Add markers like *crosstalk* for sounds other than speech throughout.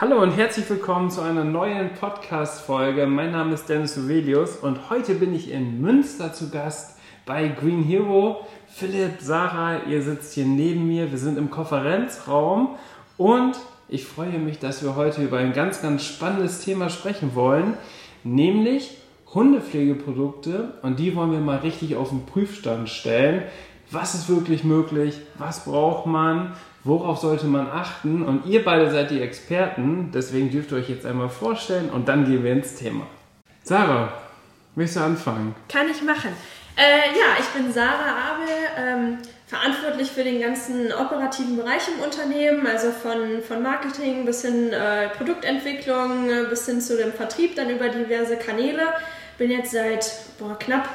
Hallo und herzlich willkommen zu einer neuen Podcast-Folge. Mein Name ist Dennis Uvelius und heute bin ich in Münster zu Gast bei Green Hero. Philipp, Sarah, ihr sitzt hier neben mir. Wir sind im Konferenzraum und ich freue mich, dass wir heute über ein ganz, ganz spannendes Thema sprechen wollen, nämlich Hundepflegeprodukte und die wollen wir mal richtig auf den Prüfstand stellen. Was ist wirklich möglich? Was braucht man? Worauf sollte man achten? Und ihr beide seid die Experten, deswegen dürft ihr euch jetzt einmal vorstellen und dann gehen wir ins Thema. Sarah, willst du anfangen? Kann ich machen. Äh, ja, ich bin Sarah Abel, ähm, verantwortlich für den ganzen operativen Bereich im Unternehmen, also von, von Marketing bis hin äh, Produktentwicklung äh, bis hin zu dem Vertrieb, dann über diverse Kanäle. Bin jetzt seit boah, knapp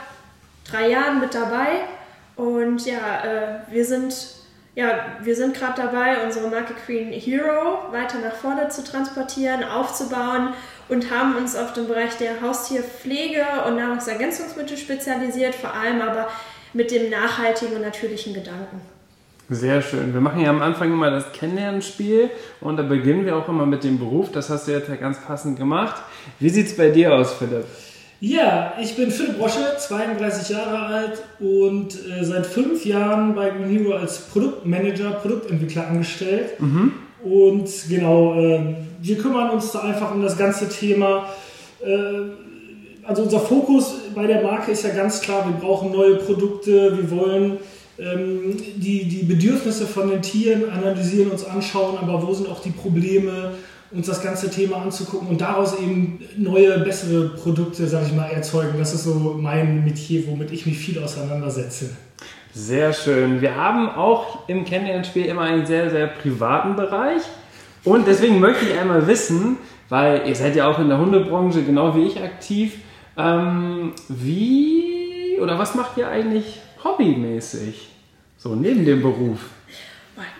drei Jahren mit dabei und ja, äh, wir sind ja, wir sind gerade dabei, unsere Marke Queen Hero weiter nach vorne zu transportieren, aufzubauen und haben uns auf den Bereich der Haustierpflege und Nahrungsergänzungsmittel spezialisiert, vor allem aber mit dem nachhaltigen und natürlichen Gedanken. Sehr schön. Wir machen ja am Anfang immer das Kennenlernspiel und da beginnen wir auch immer mit dem Beruf. Das hast du jetzt ja ganz passend gemacht. Wie sieht es bei dir aus, Philipp? Ja, ich bin Philipp Rosche, 32 Jahre alt und äh, seit fünf Jahren bei Green Hero als Produktmanager, Produktentwickler angestellt. Mhm. Und genau, äh, wir kümmern uns da einfach um das ganze Thema. Äh, also unser Fokus bei der Marke ist ja ganz klar, wir brauchen neue Produkte, wir wollen ähm, die, die Bedürfnisse von den Tieren analysieren, uns anschauen, aber wo sind auch die Probleme uns das ganze Thema anzugucken und daraus eben neue, bessere Produkte, sage ich mal, erzeugen. Das ist so mein Metier, womit ich mich viel auseinandersetze. Sehr schön. Wir haben auch im Kennenlernspiel immer einen sehr, sehr privaten Bereich. Und deswegen möchte ich einmal wissen, weil ihr seid ja auch in der Hundebranche genau wie ich aktiv, ähm, wie oder was macht ihr eigentlich hobbymäßig? So neben dem Beruf?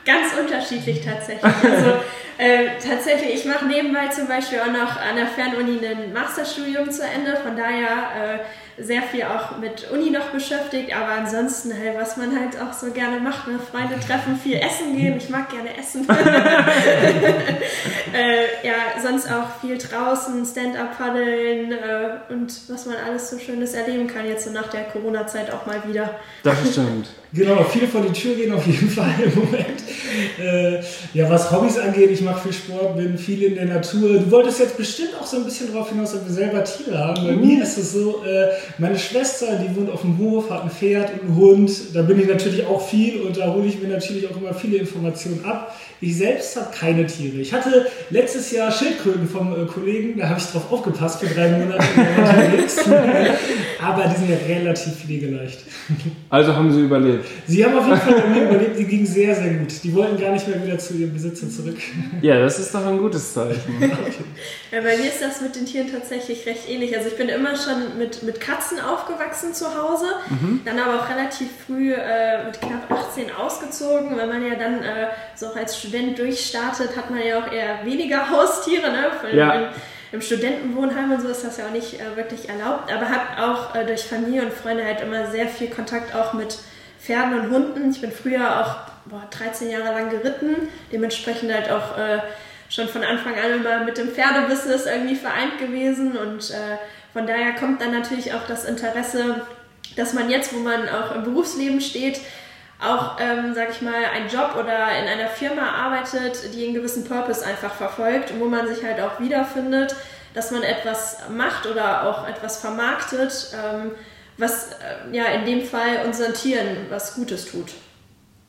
Ganz unterschiedlich tatsächlich. Also *laughs* äh, tatsächlich, ich mache nebenbei zum Beispiel auch noch an der Fernuni ein Masterstudium zu Ende. Von daher äh, sehr viel auch mit Uni noch beschäftigt. Aber ansonsten, hey, was man halt auch so gerne macht, ne? Freunde treffen, viel essen gehen. Ich mag gerne essen. *laughs* äh, ja, sonst auch viel draußen, Stand-up paddeln äh, und was man alles so Schönes erleben kann jetzt so nach der Corona-Zeit auch mal wieder. Das stimmt. Genau, viel vor die Tür gehen auf jeden *laughs* Fall im Moment. Äh, ja, was Hobbys angeht, ich mache viel Sport, bin viel in der Natur. Du wolltest jetzt bestimmt auch so ein bisschen darauf hinaus, ob wir selber Tiere haben. Bei mhm. mir ist es so, äh, meine Schwester, die wohnt auf dem Hof, hat ein Pferd und einen Hund. Da bin ich natürlich auch viel und da hole ich mir natürlich auch immer viele Informationen ab. Ich selbst habe keine Tiere. Ich hatte letztes Jahr Schildkröten vom äh, Kollegen, da habe ich drauf aufgepasst für drei Monate. *laughs* Aber die sind ja relativ pflegeleicht. Also haben sie überlebt. Sie haben auf jeden Fall mir überlebt, die ging sehr, sehr gut. Die wollten gar nicht mehr wieder zu ihrem Besitzer zurück. Ja, das ist doch ein gutes Zeichen. *laughs* ja, bei mir ist das mit den Tieren tatsächlich recht ähnlich. Also ich bin immer schon mit, mit Katzen aufgewachsen zu Hause, mhm. dann aber auch relativ früh äh, mit knapp 18 ausgezogen, weil man ja dann äh, so auch als Student durchstartet, hat man ja auch eher weniger *laughs* Haustiere. Ne? Für, ja. Im Studentenwohnheim und so ist das ja auch nicht äh, wirklich erlaubt, aber habe auch äh, durch Familie und Freunde halt immer sehr viel Kontakt auch mit Pferden und Hunden. Ich bin früher auch boah, 13 Jahre lang geritten, dementsprechend halt auch äh, schon von Anfang an immer mit dem Pferdebusiness irgendwie vereint gewesen. Und äh, von daher kommt dann natürlich auch das Interesse, dass man jetzt, wo man auch im Berufsleben steht, auch, ähm, sag ich mal, einen Job oder in einer Firma arbeitet, die einen gewissen Purpose einfach verfolgt und wo man sich halt auch wiederfindet, dass man etwas macht oder auch etwas vermarktet, ähm, was äh, ja in dem Fall unseren Tieren was Gutes tut.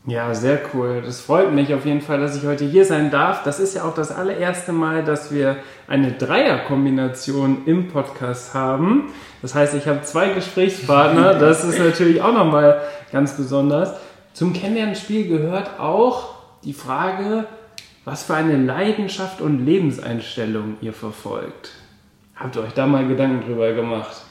Ja, sehr cool. Das freut mich auf jeden Fall, dass ich heute hier sein darf. Das ist ja auch das allererste Mal, dass wir eine Dreierkombination im Podcast haben. Das heißt, ich habe zwei Gesprächspartner. *laughs* Das ist natürlich auch nochmal ganz besonders. Zum Kennenlernspiel gehört auch die Frage, was für eine Leidenschaft und Lebenseinstellung ihr verfolgt. Habt ihr euch da mal Gedanken drüber gemacht?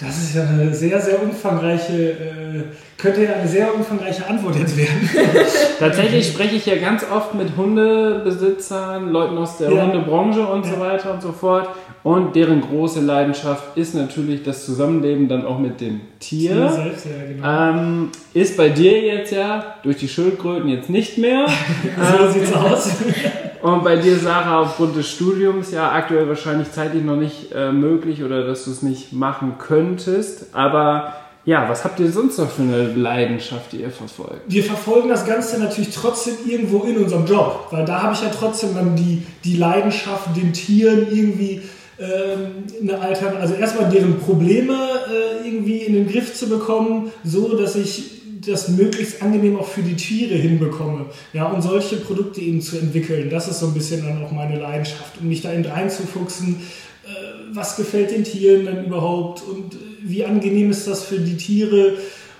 Das ist ja eine sehr, sehr umfangreiche, äh, könnte ja eine sehr umfangreiche Antwort jetzt werden. *laughs* Tatsächlich spreche ich ja ganz oft mit Hundebesitzern, Leuten aus der Ja. Hundebranche und so Ja. weiter und so fort. Und deren große Leidenschaft ist natürlich das Zusammenleben dann auch mit dem Tier. selbst, ja, genau. Ähm, ist bei dir jetzt ja durch die Schildkröten jetzt nicht mehr. *laughs* so sieht's aus. *laughs* Und bei dir, Sarah, aufgrund des Studiums ja aktuell wahrscheinlich zeitlich noch nicht äh, möglich oder dass du es nicht machen könntest. Aber ja, was habt ihr sonst noch für eine Leidenschaft, die ihr verfolgt? Wir verfolgen das Ganze natürlich trotzdem irgendwo in unserem Job, weil da habe ich ja trotzdem dann die, die Leidenschaft, den Tieren irgendwie ähm, eine Alternative, also erstmal deren Probleme äh, irgendwie in den Griff zu bekommen, so dass ich das möglichst angenehm auch für die Tiere hinbekomme. Ja, und solche Produkte eben zu entwickeln, das ist so ein bisschen dann auch meine Leidenschaft, um mich da eben reinzufuchsen, äh, was gefällt den Tieren dann überhaupt und äh, wie angenehm ist das für die Tiere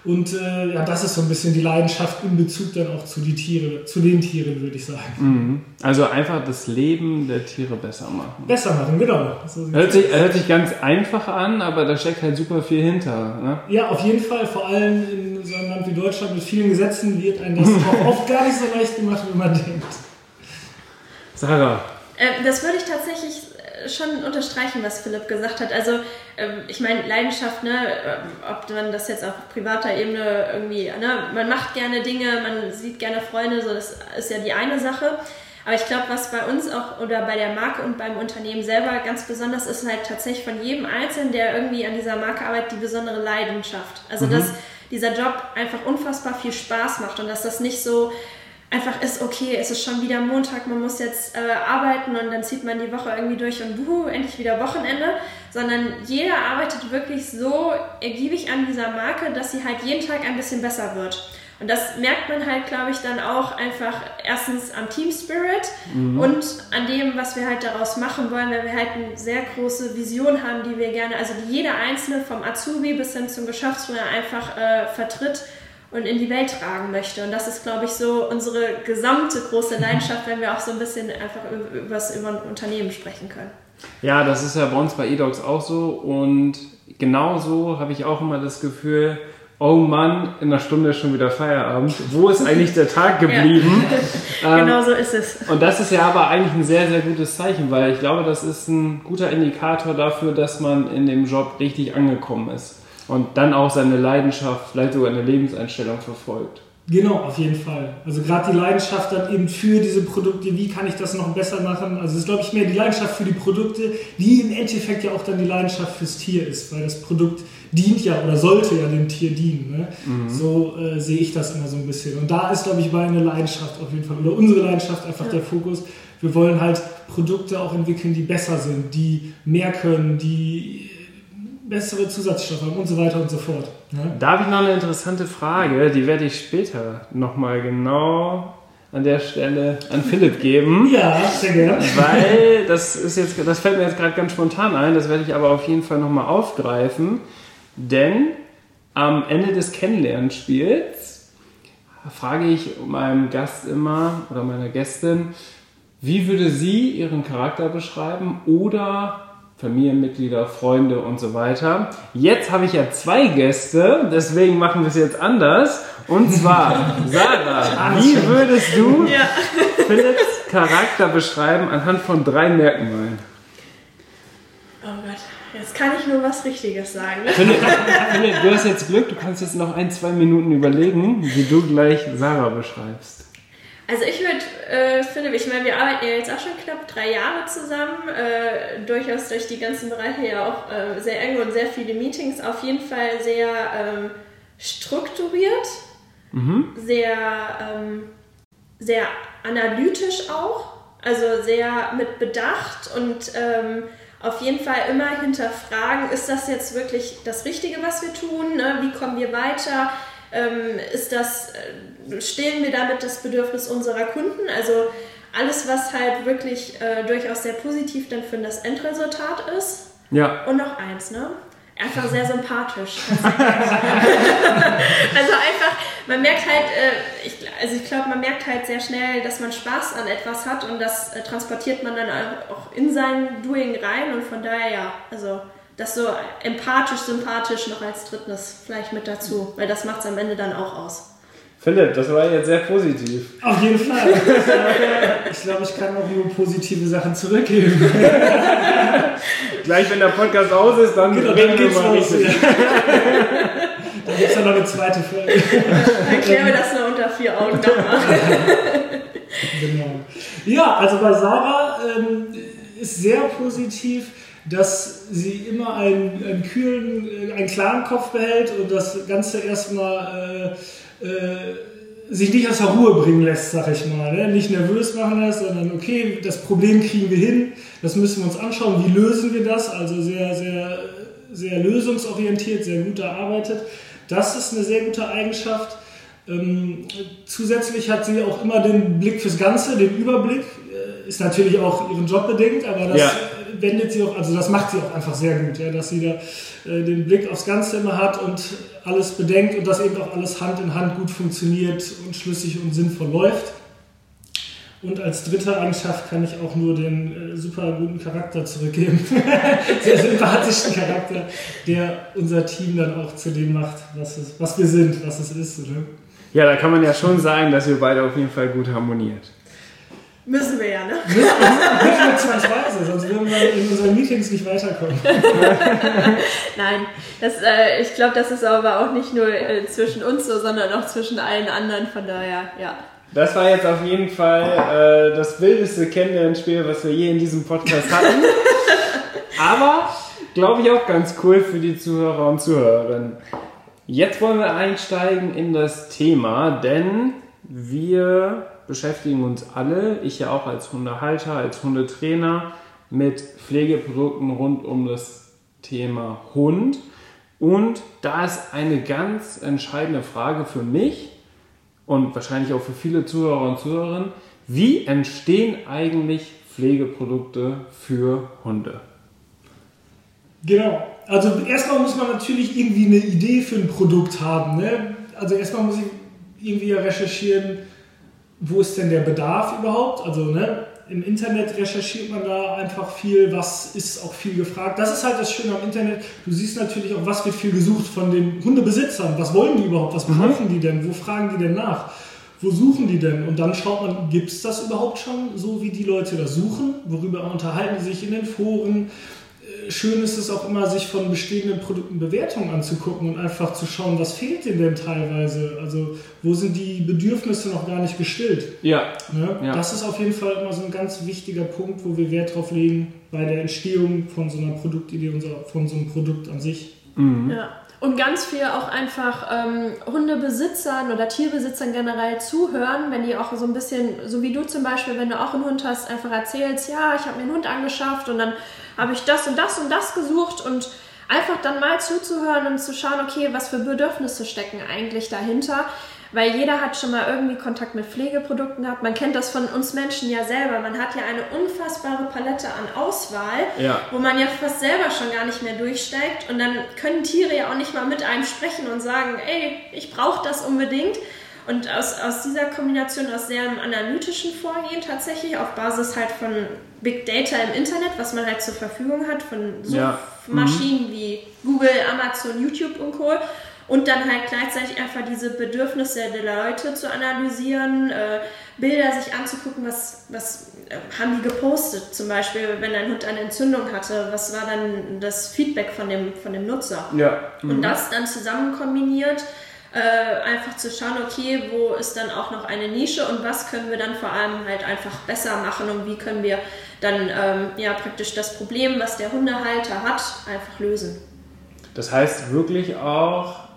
und äh, ja, das ist so ein bisschen die Leidenschaft in Bezug dann auch zu die Tiere, zu den Tieren, würde ich sagen. Mhm. Also einfach das Leben der Tiere besser machen. Besser machen, genau. So Hört sich, hört sich ganz einfach an, aber da steckt halt super viel hinter. Ne? Ja, auf jeden Fall. Vor allem in Land wie Deutschland mit vielen Gesetzen wird einem das auch oft gar nicht so leicht gemacht, wie man denkt. Sarah, Äh, das würde ich tatsächlich äh, schon unterstreichen, was Philipp gesagt hat. Also, ähm, ich meine, Leidenschaft, ne, ähm, ob man das jetzt auf privater Ebene irgendwie, ne, man macht gerne Dinge, man sieht gerne Freunde, so, das ist ja die eine Sache. Aber ich glaube, was bei uns auch oder bei der Marke und beim Unternehmen selber ganz besonders ist, halt tatsächlich von jedem Einzelnen, der irgendwie an dieser Marke arbeitet, die besondere Leidenschaft. Also, dass dieser Job einfach unfassbar viel Spaß macht und dass das nicht so einfach ist, okay, es ist schon wieder Montag, man muss jetzt äh, arbeiten und dann zieht man die Woche irgendwie durch und buhu, endlich wieder Wochenende, sondern jeder arbeitet wirklich so ergiebig an dieser Marke, dass sie halt jeden Tag ein bisschen besser wird. Und das merkt man halt, glaube ich, dann auch einfach erstens am Team Spirit und an dem, was wir halt daraus machen wollen, weil wir halt eine sehr große Vision haben, die wir gerne, also die jeder Einzelne vom Azubi bis hin zum Geschäftsführer einfach äh, vertritt und in die Welt tragen möchte. Und das ist, glaube ich, so unsere gesamte große Leidenschaft, wenn wir auch so ein bisschen einfach über, über ein Unternehmen sprechen können. Ja, das ist ja bei uns bei eDogs auch so und genauso habe ich auch immer das Gefühl, oh Mann, in einer Stunde ist schon wieder Feierabend. Wo ist eigentlich der Tag geblieben? *laughs* Ähm, genau so ist es. Und das ist ja aber eigentlich ein sehr, sehr gutes Zeichen, weil ich glaube, das ist ein guter Indikator dafür, dass man in dem Job richtig angekommen ist und dann auch seine Leidenschaft, vielleicht sogar eine Lebenseinstellung verfolgt. Genau, auf jeden Fall. Also gerade die Leidenschaft dann eben für diese Produkte, wie kann ich das noch besser machen? Also es ist, glaube ich, mehr die Leidenschaft für die Produkte, die im Endeffekt ja auch dann die Leidenschaft fürs Tier ist, weil das Produkt dient ja oder sollte ja dem Tier dienen. Ne? So äh, sehe ich das immer so ein bisschen. Und da ist, glaube ich, meine Leidenschaft auf jeden Fall, oder unsere Leidenschaft einfach der Fokus. Wir wollen halt Produkte auch entwickeln, die besser sind, die mehr können, die bessere Zusatzstoffe haben und so weiter und so fort. Ne? Da habe ich noch eine interessante Frage, die werde ich später nochmal genau an der Stelle an Philipp geben. *laughs* Ja, sehr gerne. Weil das ist jetzt, das fällt mir jetzt gerade ganz spontan ein, das werde ich aber auf jeden Fall nochmal aufgreifen. Denn am Ende des Kennenlernspiels frage ich meinem Gast immer oder meiner Gästin, wie würde sie ihren Charakter beschreiben oder Familienmitglieder, Freunde und so weiter. Jetzt habe ich ja zwei Gäste, deswegen machen wir es jetzt anders. Und zwar, *laughs* Sarah, wie würdest du Ja. Philipps Charakter beschreiben anhand von drei Merkmalen. Jetzt kann ich nur was Richtiges sagen. Philipp, Philipp, du hast jetzt Glück, du kannst jetzt noch ein, zwei Minuten überlegen, wie du gleich Sarah beschreibst. Also ich würde, äh, Philipp, ich meine, wir arbeiten ja jetzt auch schon knapp drei Jahre zusammen, äh, durchaus durch die ganzen Bereiche ja auch äh, sehr eng und sehr viele Meetings, auf jeden Fall sehr ähm, strukturiert, sehr, ähm, sehr analytisch auch, also sehr mit Bedacht und ähm, auf jeden Fall immer hinterfragen, ist das jetzt wirklich das Richtige, was wir tun? Ne? Wie kommen wir weiter? Ähm, ist das, äh, stillen wir damit das Bedürfnis unserer Kunden? Also alles, was halt wirklich äh, durchaus sehr positiv dann für das Endresultat ist. Ja, Und noch eins, ne? Einfach sehr sympathisch. *laughs* also einfach, man merkt halt, äh, ich, also ich glaube, man merkt halt sehr schnell, dass man Spaß an etwas hat und das äh, transportiert man dann auch in sein Doing rein und von daher ja, also das so empathisch, sympathisch noch als drittes vielleicht mit dazu, weil das macht es am Ende dann auch aus. Philipp, das war jetzt sehr positiv. Auf jeden Fall. ich glaube, ich kann auch nur positive Sachen zurückgeben. *laughs* Gleich, wenn der Podcast aus ist, dann genau, reden dann wir geht's mal los. richtig. *laughs* Dann gibt es ja noch eine zweite Folge. Dann klären wir das nur unter vier Augen nochmal. *laughs* Genau. Ja, also bei Sarah ähm, ist sehr positiv, dass sie immer einen, einen kühlen, äh, einen klaren Kopf behält und das Ganze erstmal äh, sich nicht aus der Ruhe bringen lässt, sag ich mal. Ne? Nicht nervös machen lässt, sondern okay, das Problem kriegen wir hin, das müssen wir uns anschauen, wie lösen wir das? Also sehr, sehr, sehr lösungsorientiert, sehr gut erarbeitet. Das ist eine sehr gute Eigenschaft. Ähm, zusätzlich hat sie auch immer den Blick fürs Ganze, den Überblick. Äh, ist natürlich auch ihren Job bedingt, aber das Ja. Wendet sie auch, also das macht sie auch einfach sehr gut, ja, dass sie da äh, den Blick aufs Ganze immer hat und alles bedenkt und dass eben auch alles Hand in Hand gut funktioniert und schlüssig und sinnvoll läuft. Und als dritte Eigenschaft kann ich auch nur den äh, super guten Charakter zurückgeben. *laughs* Sehr sympathischen Charakter, der unser Team dann auch zu dem macht, was, es, was wir sind, was es ist. Oder? Ja, da kann man ja schon sagen, dass ihr beide auf jeden Fall gut harmoniert. Müssen wir ja, ne? Nicht nur zwangsweise, sonst würden wir in unseren Meetings nicht weiterkommen. *laughs* Nein, das, äh, ich glaube, das ist aber auch nicht nur äh, zwischen uns so, sondern auch zwischen allen anderen. Von daher, ja. Das war jetzt auf jeden Fall äh, das wildeste Kennenlernspiel, was wir je in diesem Podcast hatten. *laughs* Aber glaube ich auch ganz cool für die Zuhörer und Zuhörerinnen. Jetzt wollen wir einsteigen in das Thema, denn wir beschäftigen uns alle, ich ja auch als Hundehalter, als Hundetrainer, mit Pflegeprodukten rund um das Thema Hund. Und da ist eine ganz entscheidende Frage für mich und wahrscheinlich auch für viele Zuhörer und Zuhörerinnen, wie entstehen eigentlich Pflegeprodukte für Hunde? Genau. Also erstmal muss man natürlich irgendwie eine Idee für ein Produkt haben. Ne? Also erstmal muss ich irgendwie recherchieren, wo ist denn der Bedarf überhaupt? Also ne, im Internet recherchiert man da einfach viel, was ist auch viel gefragt. Das ist halt das Schöne am Internet. Du siehst natürlich auch, was wird viel gesucht von den Hundebesitzern. Was wollen die überhaupt? Was brauchen die denn? Wo fragen die denn nach? Wo suchen die denn? Und dann schaut man, gibt es das überhaupt schon, so wie die Leute das suchen? Worüber unterhalten sie sich in den Foren? Schön ist es auch immer, sich von bestehenden Produkten Bewertungen anzugucken und einfach zu schauen, was fehlt denen denn teilweise? Also, wo sind die Bedürfnisse noch gar nicht gestillt? Ja, Ne? Ja. Das ist auf jeden Fall immer so ein ganz wichtiger Punkt, wo wir Wert drauf legen bei der Entstehung von so einer Produktidee, von so einem Produkt an sich. Ja. Und ganz viel auch einfach ähm, Hundebesitzern oder Tierbesitzern generell zuhören, wenn die auch so ein bisschen, so wie du zum Beispiel, wenn du auch einen Hund hast, einfach erzählst, ja, ich habe mir einen Hund angeschafft und dann habe ich das und das und das gesucht und einfach dann mal zuzuhören und zu schauen, okay, was für Bedürfnisse stecken eigentlich dahinter. Weil jeder hat schon mal irgendwie Kontakt mit Pflegeprodukten gehabt. Man kennt das von uns Menschen ja selber. Man hat ja eine unfassbare Palette an Auswahl Ja. wo man ja fast selber schon gar nicht mehr durchsteigt. Und dann können Tiere ja auch nicht mal mit einem sprechen und sagen, ey, ich brauche das unbedingt. Und aus, aus dieser Kombination aus sehr einem analytischen Vorgehen tatsächlich auf Basis halt von Big Data im Internet, was man halt zur Verfügung hat, von Ja. Suchmaschinen wie Google, Amazon, YouTube und Co. Und dann halt gleichzeitig einfach diese Bedürfnisse der Leute zu analysieren, äh, Bilder sich anzugucken, was, was äh, haben die gepostet, zum Beispiel, wenn ein Hund eine Entzündung hatte, was war dann das Feedback von dem, von dem Nutzer? Ja. Und das dann zusammen kombiniert, äh, einfach zu schauen, okay, wo ist dann auch noch eine Nische und was können wir dann vor allem halt einfach besser machen und wie können wir dann ähm, ja praktisch das Problem, was der Hundehalter hat, einfach lösen. Das heißt wirklich auch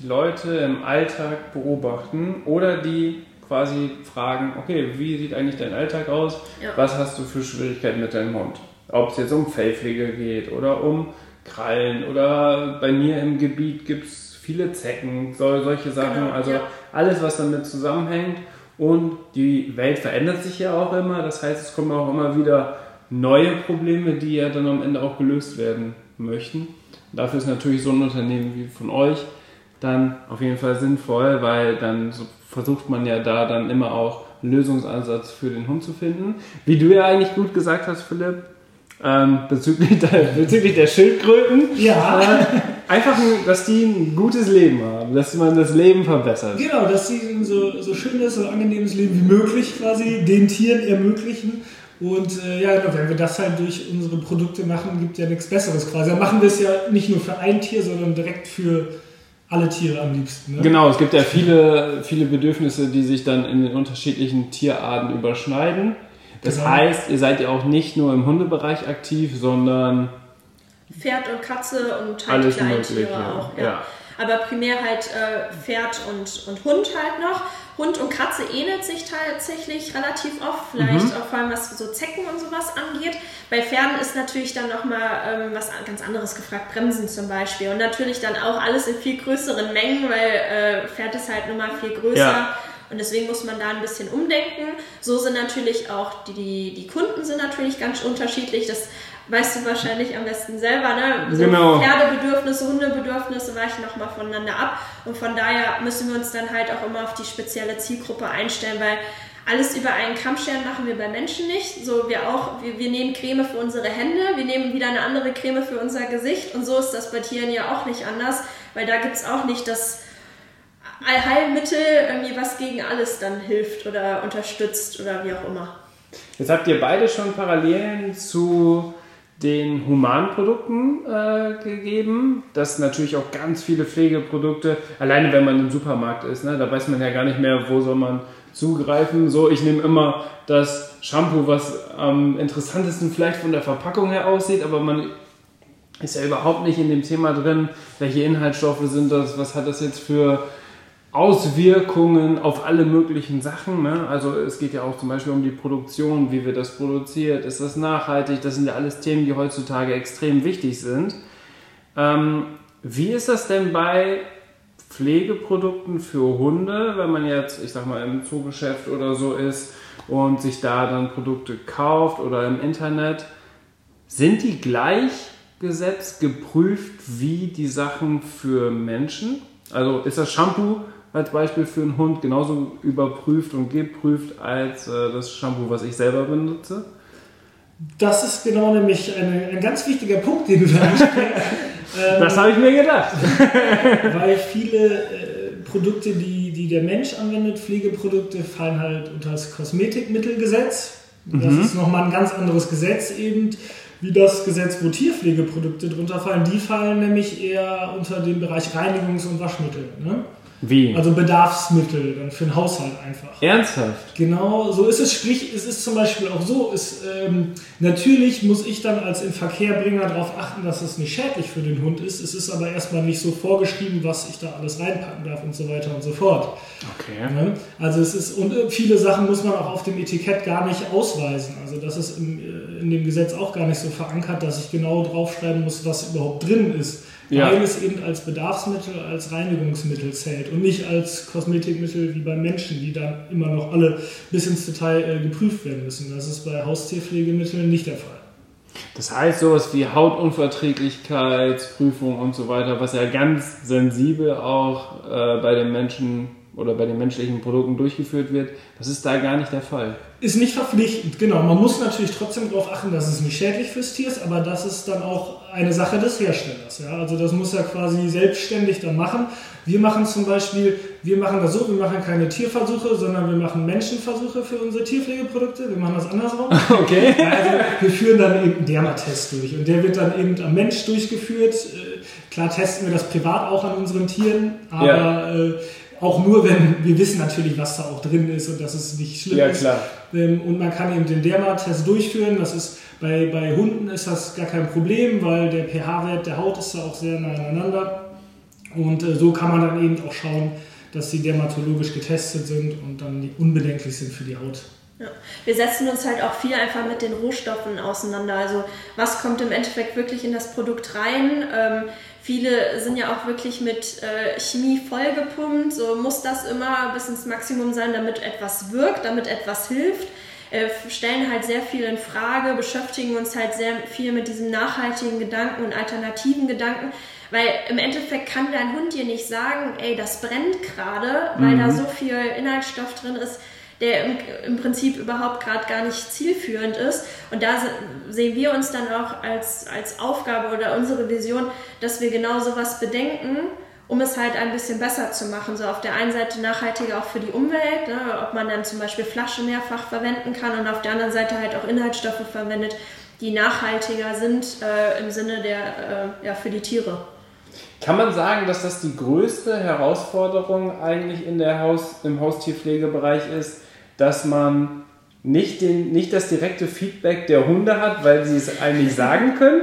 die Leute im Alltag beobachten oder die quasi fragen, okay, wie sieht eigentlich dein Alltag aus? Ja. Was hast du für Schwierigkeiten mit deinem Hund? Ob es jetzt um Fellpflege geht oder um Krallen oder bei mir im Gebiet gibt es viele Zecken, so, solche Sachen. Genau, also ja. alles, was damit zusammenhängt. Und die Welt verändert sich ja auch immer. Das heißt, es kommen auch immer wieder neue Probleme, die ja dann am Ende auch gelöst werden möchten. Dafür ist natürlich so ein Unternehmen wie von euch dann auf jeden Fall sinnvoll, weil dann so versucht man ja da dann immer auch einen Lösungsansatz für den Hund zu finden. Wie du ja eigentlich gut gesagt hast, Philipp, ähm, bezüglich, der, *laughs* bezüglich der Schildkröten. Ja. Einfach, dass die ein gutes Leben haben, dass man das Leben verbessert. Genau, dass sie ein so, so schönes, so angenehmes Leben wie möglich quasi den Tieren ermöglichen. Und äh, ja, genau, wenn wir das halt durch unsere Produkte machen, gibt ja nichts Besseres quasi. Dann machen wir es ja nicht nur für ein Tier, sondern direkt für alle Tiere am liebsten. Ne? Genau, es gibt ja viele, viele Bedürfnisse, die sich dann in den unterschiedlichen Tierarten überschneiden. Das Genau. heißt, ihr seid ja auch nicht nur im Hundebereich aktiv, sondern Pferd und Katze und halt Alles Kleintiere Mögliche, auch. Ja. ja. Aber primär halt äh, Pferd und, und Hund halt noch. Hund und Katze ähnelt sich tatsächlich relativ oft, vielleicht Mhm. auch vor allem was so Zecken und sowas angeht. Bei Pferden ist natürlich dann nochmal ähm, was ganz anderes gefragt, Bremsen zum Beispiel. Und natürlich dann auch alles in viel größeren Mengen, weil äh, Pferd ist halt nun mal viel größer. Ja. Und deswegen muss man da ein bisschen umdenken. So sind natürlich auch die, die, die Kunden sind natürlich ganz unterschiedlich. Das weißt du wahrscheinlich am besten selber, ne? So Genau. Pferdebedürfnisse, Hundebedürfnisse weichen nochmal voneinander ab. Und von daher müssen wir uns dann halt auch immer auf die spezielle Zielgruppe einstellen, weil alles über einen Kamm scheren machen wir bei Menschen nicht. So wir auch, wir, wir nehmen Creme für unsere Hände, wir nehmen wieder eine andere Creme für unser Gesicht und so ist das bei Tieren ja auch nicht anders, weil da gibt es auch nicht das Allheilmittel, irgendwie was gegen alles dann hilft oder unterstützt oder wie auch immer. Jetzt habt ihr beide schon Parallelen zu den Humanprodukten äh, gegeben. Das natürlich auch ganz viele Pflegeprodukte, alleine wenn man im Supermarkt ist, ne, da weiß man ja gar nicht mehr, wo soll man zugreifen. So, ich nehme immer das Shampoo, was am interessantesten vielleicht von der Verpackung her aussieht, aber man ist ja überhaupt nicht in dem Thema drin, welche Inhaltsstoffe sind das, was hat das jetzt für Auswirkungen auf alle möglichen Sachen. Ne? Also es geht ja auch zum Beispiel um die Produktion, wie wird das produziert, ist das nachhaltig, das sind ja alles Themen, die heutzutage extrem wichtig sind. Ähm, wie ist das denn bei Pflegeprodukten für Hunde, wenn man jetzt, ich sag mal, im Zoogeschäft oder so ist und sich da dann Produkte kauft oder im Internet? Sind die gleich gesetzt, geprüft wie die Sachen für Menschen? Also ist das Shampoo als Beispiel für einen Hund genauso überprüft und geprüft als äh, das Shampoo, was ich selber benutze? Das ist genau nämlich eine, ein ganz wichtiger Punkt, den du da ansprichst. *laughs* ähm, Das habe ich mir gedacht. *laughs* weil viele äh, Produkte, die, die der Mensch anwendet, Pflegeprodukte, fallen halt unter das Kosmetikmittelgesetz. Das ist nochmal ein ganz anderes Gesetz eben, wie das Gesetz, wo Tierpflegeprodukte drunter fallen. Die fallen nämlich eher unter den Bereich Reinigungs- und Waschmittel. Ne? Wie? Also Bedarfsmittel, dann für den Haushalt einfach. Ernsthaft? Genau, so ist es. Sprich, es ist zum Beispiel auch so, es, ähm, natürlich muss ich dann als Inverkehrbringer darauf achten, dass es nicht schädlich für den Hund ist. Es ist aber erstmal nicht so vorgeschrieben, was ich da alles reinpacken darf und so weiter und so fort. Okay. Ne? Also es ist, und äh, viele Sachen muss man auch auf dem Etikett gar nicht ausweisen. Also das ist im, äh, in dem Gesetz auch gar nicht so verankert, dass ich genau draufschreiben muss, was überhaupt drin ist. Ja. Weil es eben als Bedarfsmittel, als Reinigungsmittel zählt und nicht als Kosmetikmittel wie bei Menschen, die dann immer noch alle bis ins Detail äh, geprüft werden müssen. Das ist bei Haustierpflegemitteln nicht der Fall. Das heißt, sowas wie Hautunverträglichkeitsprüfung und so weiter, was ja ganz sensibel auch äh, bei den Menschen oder bei den menschlichen Produkten durchgeführt wird, das ist da gar nicht der Fall. Ist nicht verpflichtend, genau. Man muss natürlich trotzdem darauf achten, dass es nicht schädlich fürs Tier ist, aber das ist dann auch eine Sache des Herstellers. Ja? Also das muss er quasi selbstständig dann machen. Wir machen zum Beispiel, wir machen das so, wir machen keine Tierversuche, sondern wir machen Menschenversuche für unsere Tierpflegeprodukte. Wir machen das andersrum. *laughs* Okay. Also wir führen dann eben einen Dermatest durch und der wird dann eben am Mensch durchgeführt. Äh, Klar testen wir das privat auch an unseren Tieren, aber Ja. Auch nur, wenn wir wissen natürlich, was da auch drin ist und dass es nicht schlimm Ja, ist. klar. Ähm, Und man kann eben den Dermatest durchführen. Das ist bei, bei Hunden ist das gar kein Problem, weil der pH-Wert der Haut ist da auch sehr nah aneinander. Und äh, so kann man dann eben auch schauen, dass die dermatologisch getestet sind und dann unbedenklich sind für die Haut. Ja. Wir setzen uns halt auch viel einfach mit den Rohstoffen auseinander. Also was kommt im Endeffekt wirklich in das Produkt rein? Ähm, viele sind ja auch wirklich mit äh, Chemie vollgepumpt. So muss das immer bis ins Maximum sein, damit etwas wirkt, damit etwas hilft. Äh, stellen halt sehr viel in Frage, beschäftigen uns halt sehr viel mit diesem nachhaltigen Gedanken und alternativen Gedanken. Weil im Endeffekt kann dein Hund dir nicht sagen, ey, das brennt gerade, weil da so viel Inhaltsstoff drin ist der im, im Prinzip überhaupt gerade gar nicht zielführend ist. Und da sehen wir uns dann auch als, als Aufgabe oder unsere Vision, dass wir genau sowas bedenken um es halt ein bisschen besser zu machen. So auf der einen Seite nachhaltiger auch für die Umwelt, ne, ob man dann zum Beispiel Flaschen mehrfach verwenden kann und auf der anderen Seite halt auch Inhaltsstoffe verwendet, die nachhaltiger sind äh, im Sinne der, äh, ja, für die Tiere. Kann man sagen, dass das die größte Herausforderung eigentlich in der Haus, im Haustierpflegebereich ist, dass man nicht, den, nicht das direkte Feedback der Hunde hat, weil sie es eigentlich sagen können?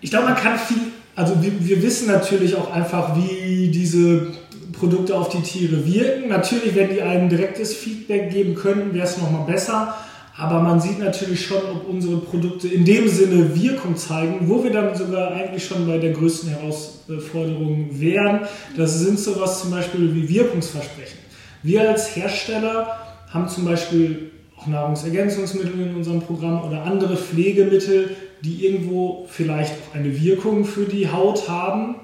Ich glaube, man kann viel also wir, wir wissen natürlich auch einfach, wie diese Produkte auf die Tiere wirken. Natürlich, wenn die ein direktes Feedback geben könnten, wäre es nochmal besser. Aber man sieht natürlich schon, ob unsere Produkte in dem Sinne Wirkung zeigen, wo wir dann sogar eigentlich schon bei der größten Herausforderung wären. Das sind sowas zum Beispiel wie Wirkungsversprechen. Wir als Hersteller haben zum Beispiel auch Nahrungsergänzungsmittel in unserem Programm oder andere Pflegemittel, die irgendwo vielleicht auch eine Wirkung für die Haut haben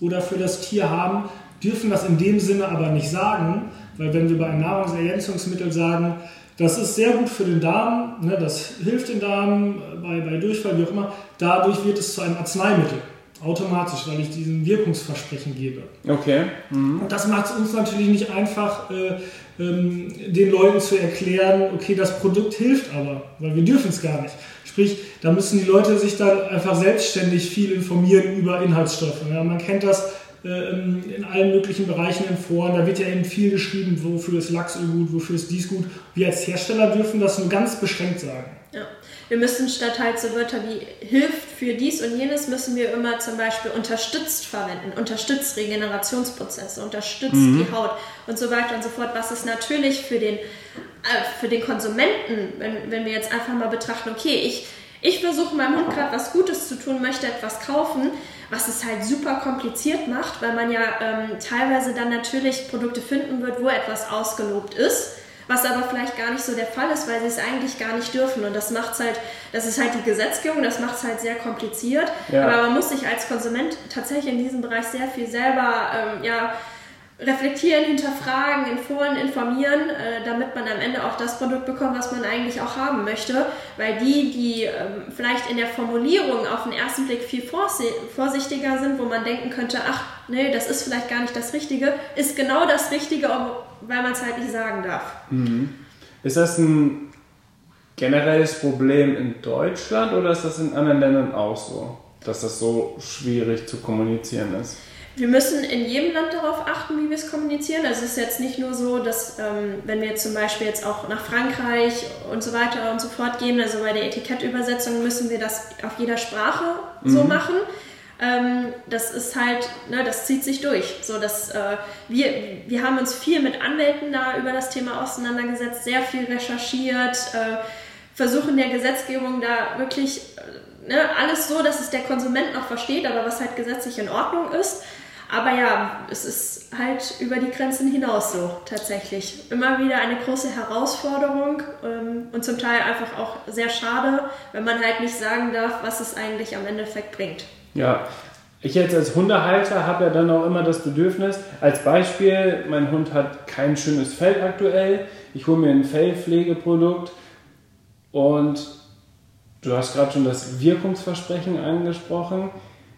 oder für das Tier haben, dürfen das in dem Sinne aber nicht sagen, weil wenn wir bei einem Nahrungsergänzungsmittel sagen, das ist sehr gut für den Darm, ne, das hilft den Darm bei, bei Durchfall, wie auch immer, dadurch wird es zu einem Arzneimittel. Automatisch, weil ich diesen Wirkungsversprechen gebe. Okay. Mhm. Und das macht es uns natürlich nicht einfach, äh, ähm, den Leuten zu erklären, okay, das Produkt hilft aber, weil wir dürfen es gar nicht. Sprich, da müssen die Leute sich dann einfach selbstständig viel informieren über Inhaltsstoffe. Ja, man kennt das äh, in allen möglichen Bereichen in Foren, da wird ja eben viel geschrieben, wofür ist Lachsöl gut, wofür ist dies gut. Wir als Hersteller dürfen das nur ganz beschränkt sagen. Ja. Wir müssen statt halt so Wörter wie hilft für dies und jenes, müssen wir immer zum Beispiel unterstützt verwenden, unterstützt Regenerationsprozesse, unterstützt mhm. die Haut und so weiter und so fort, was ist natürlich für den, äh, für den Konsumenten, wenn, wenn wir jetzt einfach mal betrachten, okay, ich, ich versuche meinem Hund gerade was Gutes zu tun, möchte etwas kaufen, was es halt super kompliziert macht, weil man ja ähm, teilweise dann natürlich Produkte finden wird, wo etwas ausgelobt ist was aber vielleicht gar nicht so der Fall ist, weil sie es eigentlich gar nicht dürfen. Und das macht halt, das ist halt die Gesetzgebung, das macht es halt sehr kompliziert. Ja. Aber man muss sich als Konsument tatsächlich in diesem Bereich sehr viel selber ähm, ja, reflektieren, hinterfragen, in Foren informieren, äh, damit man am Ende auch das Produkt bekommt, was man eigentlich auch haben möchte. Weil die, die ähm, vielleicht in der Formulierung auf den ersten Blick viel vorsichtiger sind, wo man denken könnte, ach nee, das ist vielleicht gar nicht das Richtige, ist genau das Richtige, weil man es halt nicht sagen darf. Mhm. Ist das ein generelles Problem in Deutschland oder ist das in anderen Ländern auch so, dass das so schwierig zu kommunizieren ist? Wir müssen in jedem Land darauf achten, wie wir es kommunizieren. Also es ist jetzt nicht nur so, dass ähm, wenn wir zum Beispiel jetzt auch nach Frankreich und so weiter und so fort gehen, also bei der Etikettübersetzung müssen wir das auf jeder Sprache mhm. so machen. Ähm, das ist halt, ne, das zieht sich durch. So, dass, äh, wir, wir haben uns viel mit Anwälten da über das Thema auseinandergesetzt, sehr viel recherchiert, äh, versuchen der Gesetzgebung da wirklich äh, ne, alles so, dass es der Konsument noch versteht, aber was halt gesetzlich in Ordnung ist. Aber ja, es ist halt über die Grenzen hinaus so tatsächlich. Immer wieder eine große Herausforderung ähm, und zum Teil einfach auch sehr schade, wenn man halt nicht sagen darf, was es eigentlich am Endeffekt bringt. Ja, ich jetzt als Hundehalter habe ja dann auch immer das Bedürfnis, als Beispiel, mein Hund hat kein schönes Fell aktuell, ich hole mir ein Fellpflegeprodukt und du hast gerade schon das Wirkungsversprechen angesprochen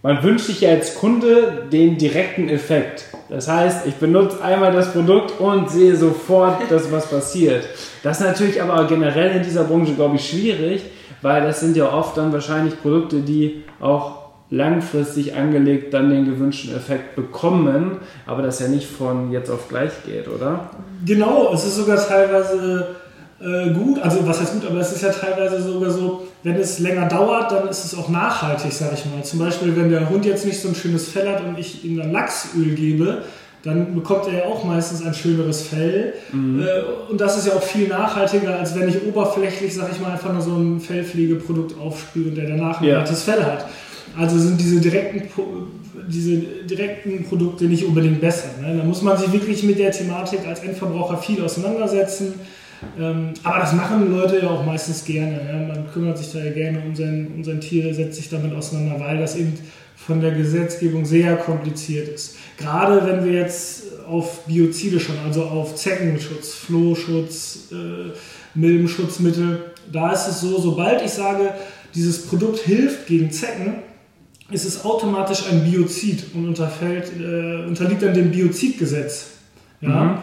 man wünscht sich ja als Kunde den direkten Effekt. Das heißt, ich benutze einmal das Produkt und sehe sofort, *laughs* dass was passiert. Das ist natürlich aber generell in dieser Branche, glaube ich, schwierig, weil das sind ja oft dann wahrscheinlich Produkte, die auch langfristig angelegt dann den gewünschten Effekt bekommen, aber das ja nicht von jetzt auf gleich geht, oder? Genau, es ist sogar teilweise äh, gut, also was heißt gut, aber es ist ja teilweise sogar so, wenn es länger dauert, dann ist es auch nachhaltig, sage ich mal. Zum Beispiel, wenn der Hund jetzt nicht so ein schönes Fell hat und ich ihm dann Lachsöl gebe, dann bekommt er ja auch meistens ein schöneres Fell. Mhm. Äh, und das ist ja auch viel nachhaltiger, als wenn ich oberflächlich, sage ich mal, einfach nur so ein Fellpflegeprodukt aufspüre und der danach ein ja. hartes Fell hat. Also sind diese direkten, diese direkten Produkte nicht unbedingt besser. Ne? Da muss man sich wirklich mit der Thematik als Endverbraucher viel auseinandersetzen aber das machen Leute ja auch meistens gerne. Man kümmert sich da ja gerne um sein, um sein Tier, setzt sich damit auseinander, weil das eben von der Gesetzgebung sehr kompliziert ist. Gerade wenn wir jetzt auf Biozide schauen, also auf Zeckenschutz, Flohschutz, äh, Milbenschutzmittel, da ist es so, sobald ich sage, dieses Produkt hilft gegen Zecken, ist es automatisch ein Biozid und unterfällt, äh, unterliegt dann dem Biozidgesetz. Ja? Mhm.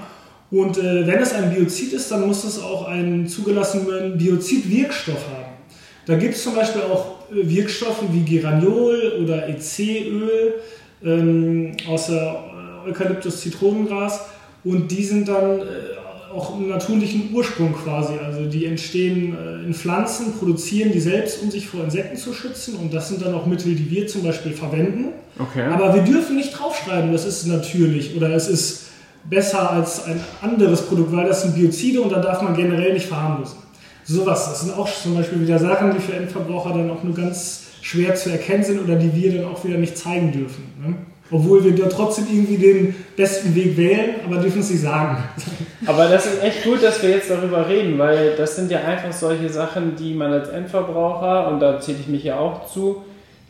Und äh, wenn es ein Biozid ist, dann muss es auch einen zugelassenen Biozidwirkstoff haben. Da gibt es zum Beispiel auch äh, Wirkstoffe wie Geraniol oder EC-Öl ähm, aus der äh, Eukalyptus-Zitronengras und die sind dann äh, auch im natürlichen Ursprung quasi. Also die entstehen äh, in Pflanzen, produzieren die selbst, um sich vor Insekten zu schützen. Und das sind dann auch Mittel, die wir zum Beispiel verwenden. Okay. Aber wir dürfen nicht draufschreiben, das ist natürlich oder es ist besser als ein anderes Produkt, weil das sind Biozide und da darf man generell nicht verharmlosen. Sowas, das sind auch zum Beispiel wieder Sachen, die für Endverbraucher dann auch nur ganz schwer zu erkennen sind oder die wir dann auch wieder nicht zeigen dürfen. Ne? Obwohl wir da trotzdem irgendwie den besten Weg wählen, aber dürfen es nicht sagen. *laughs* Aber das ist echt gut, dass wir jetzt darüber reden, weil das sind ja einfach solche Sachen, die man als Endverbraucher, und da zähle ich mich ja auch zu,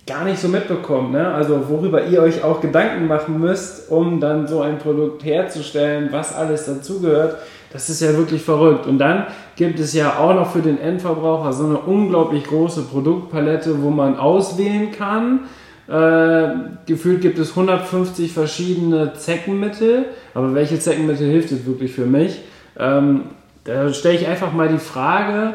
gar nicht so mitbekommt. Ne? Also worüber ihr euch auch Gedanken machen müsst, um dann so ein Produkt herzustellen, was alles dazugehört. Das ist ja wirklich verrückt. Und dann gibt es ja auch noch für den Endverbraucher so eine unglaublich große Produktpalette, wo man auswählen kann äh, gefühlt gibt es 150 verschiedene Zeckenmittel, aber welche Zeckenmittel hilft es wirklich für mich? Ähm, da stelle ich einfach mal die Frage,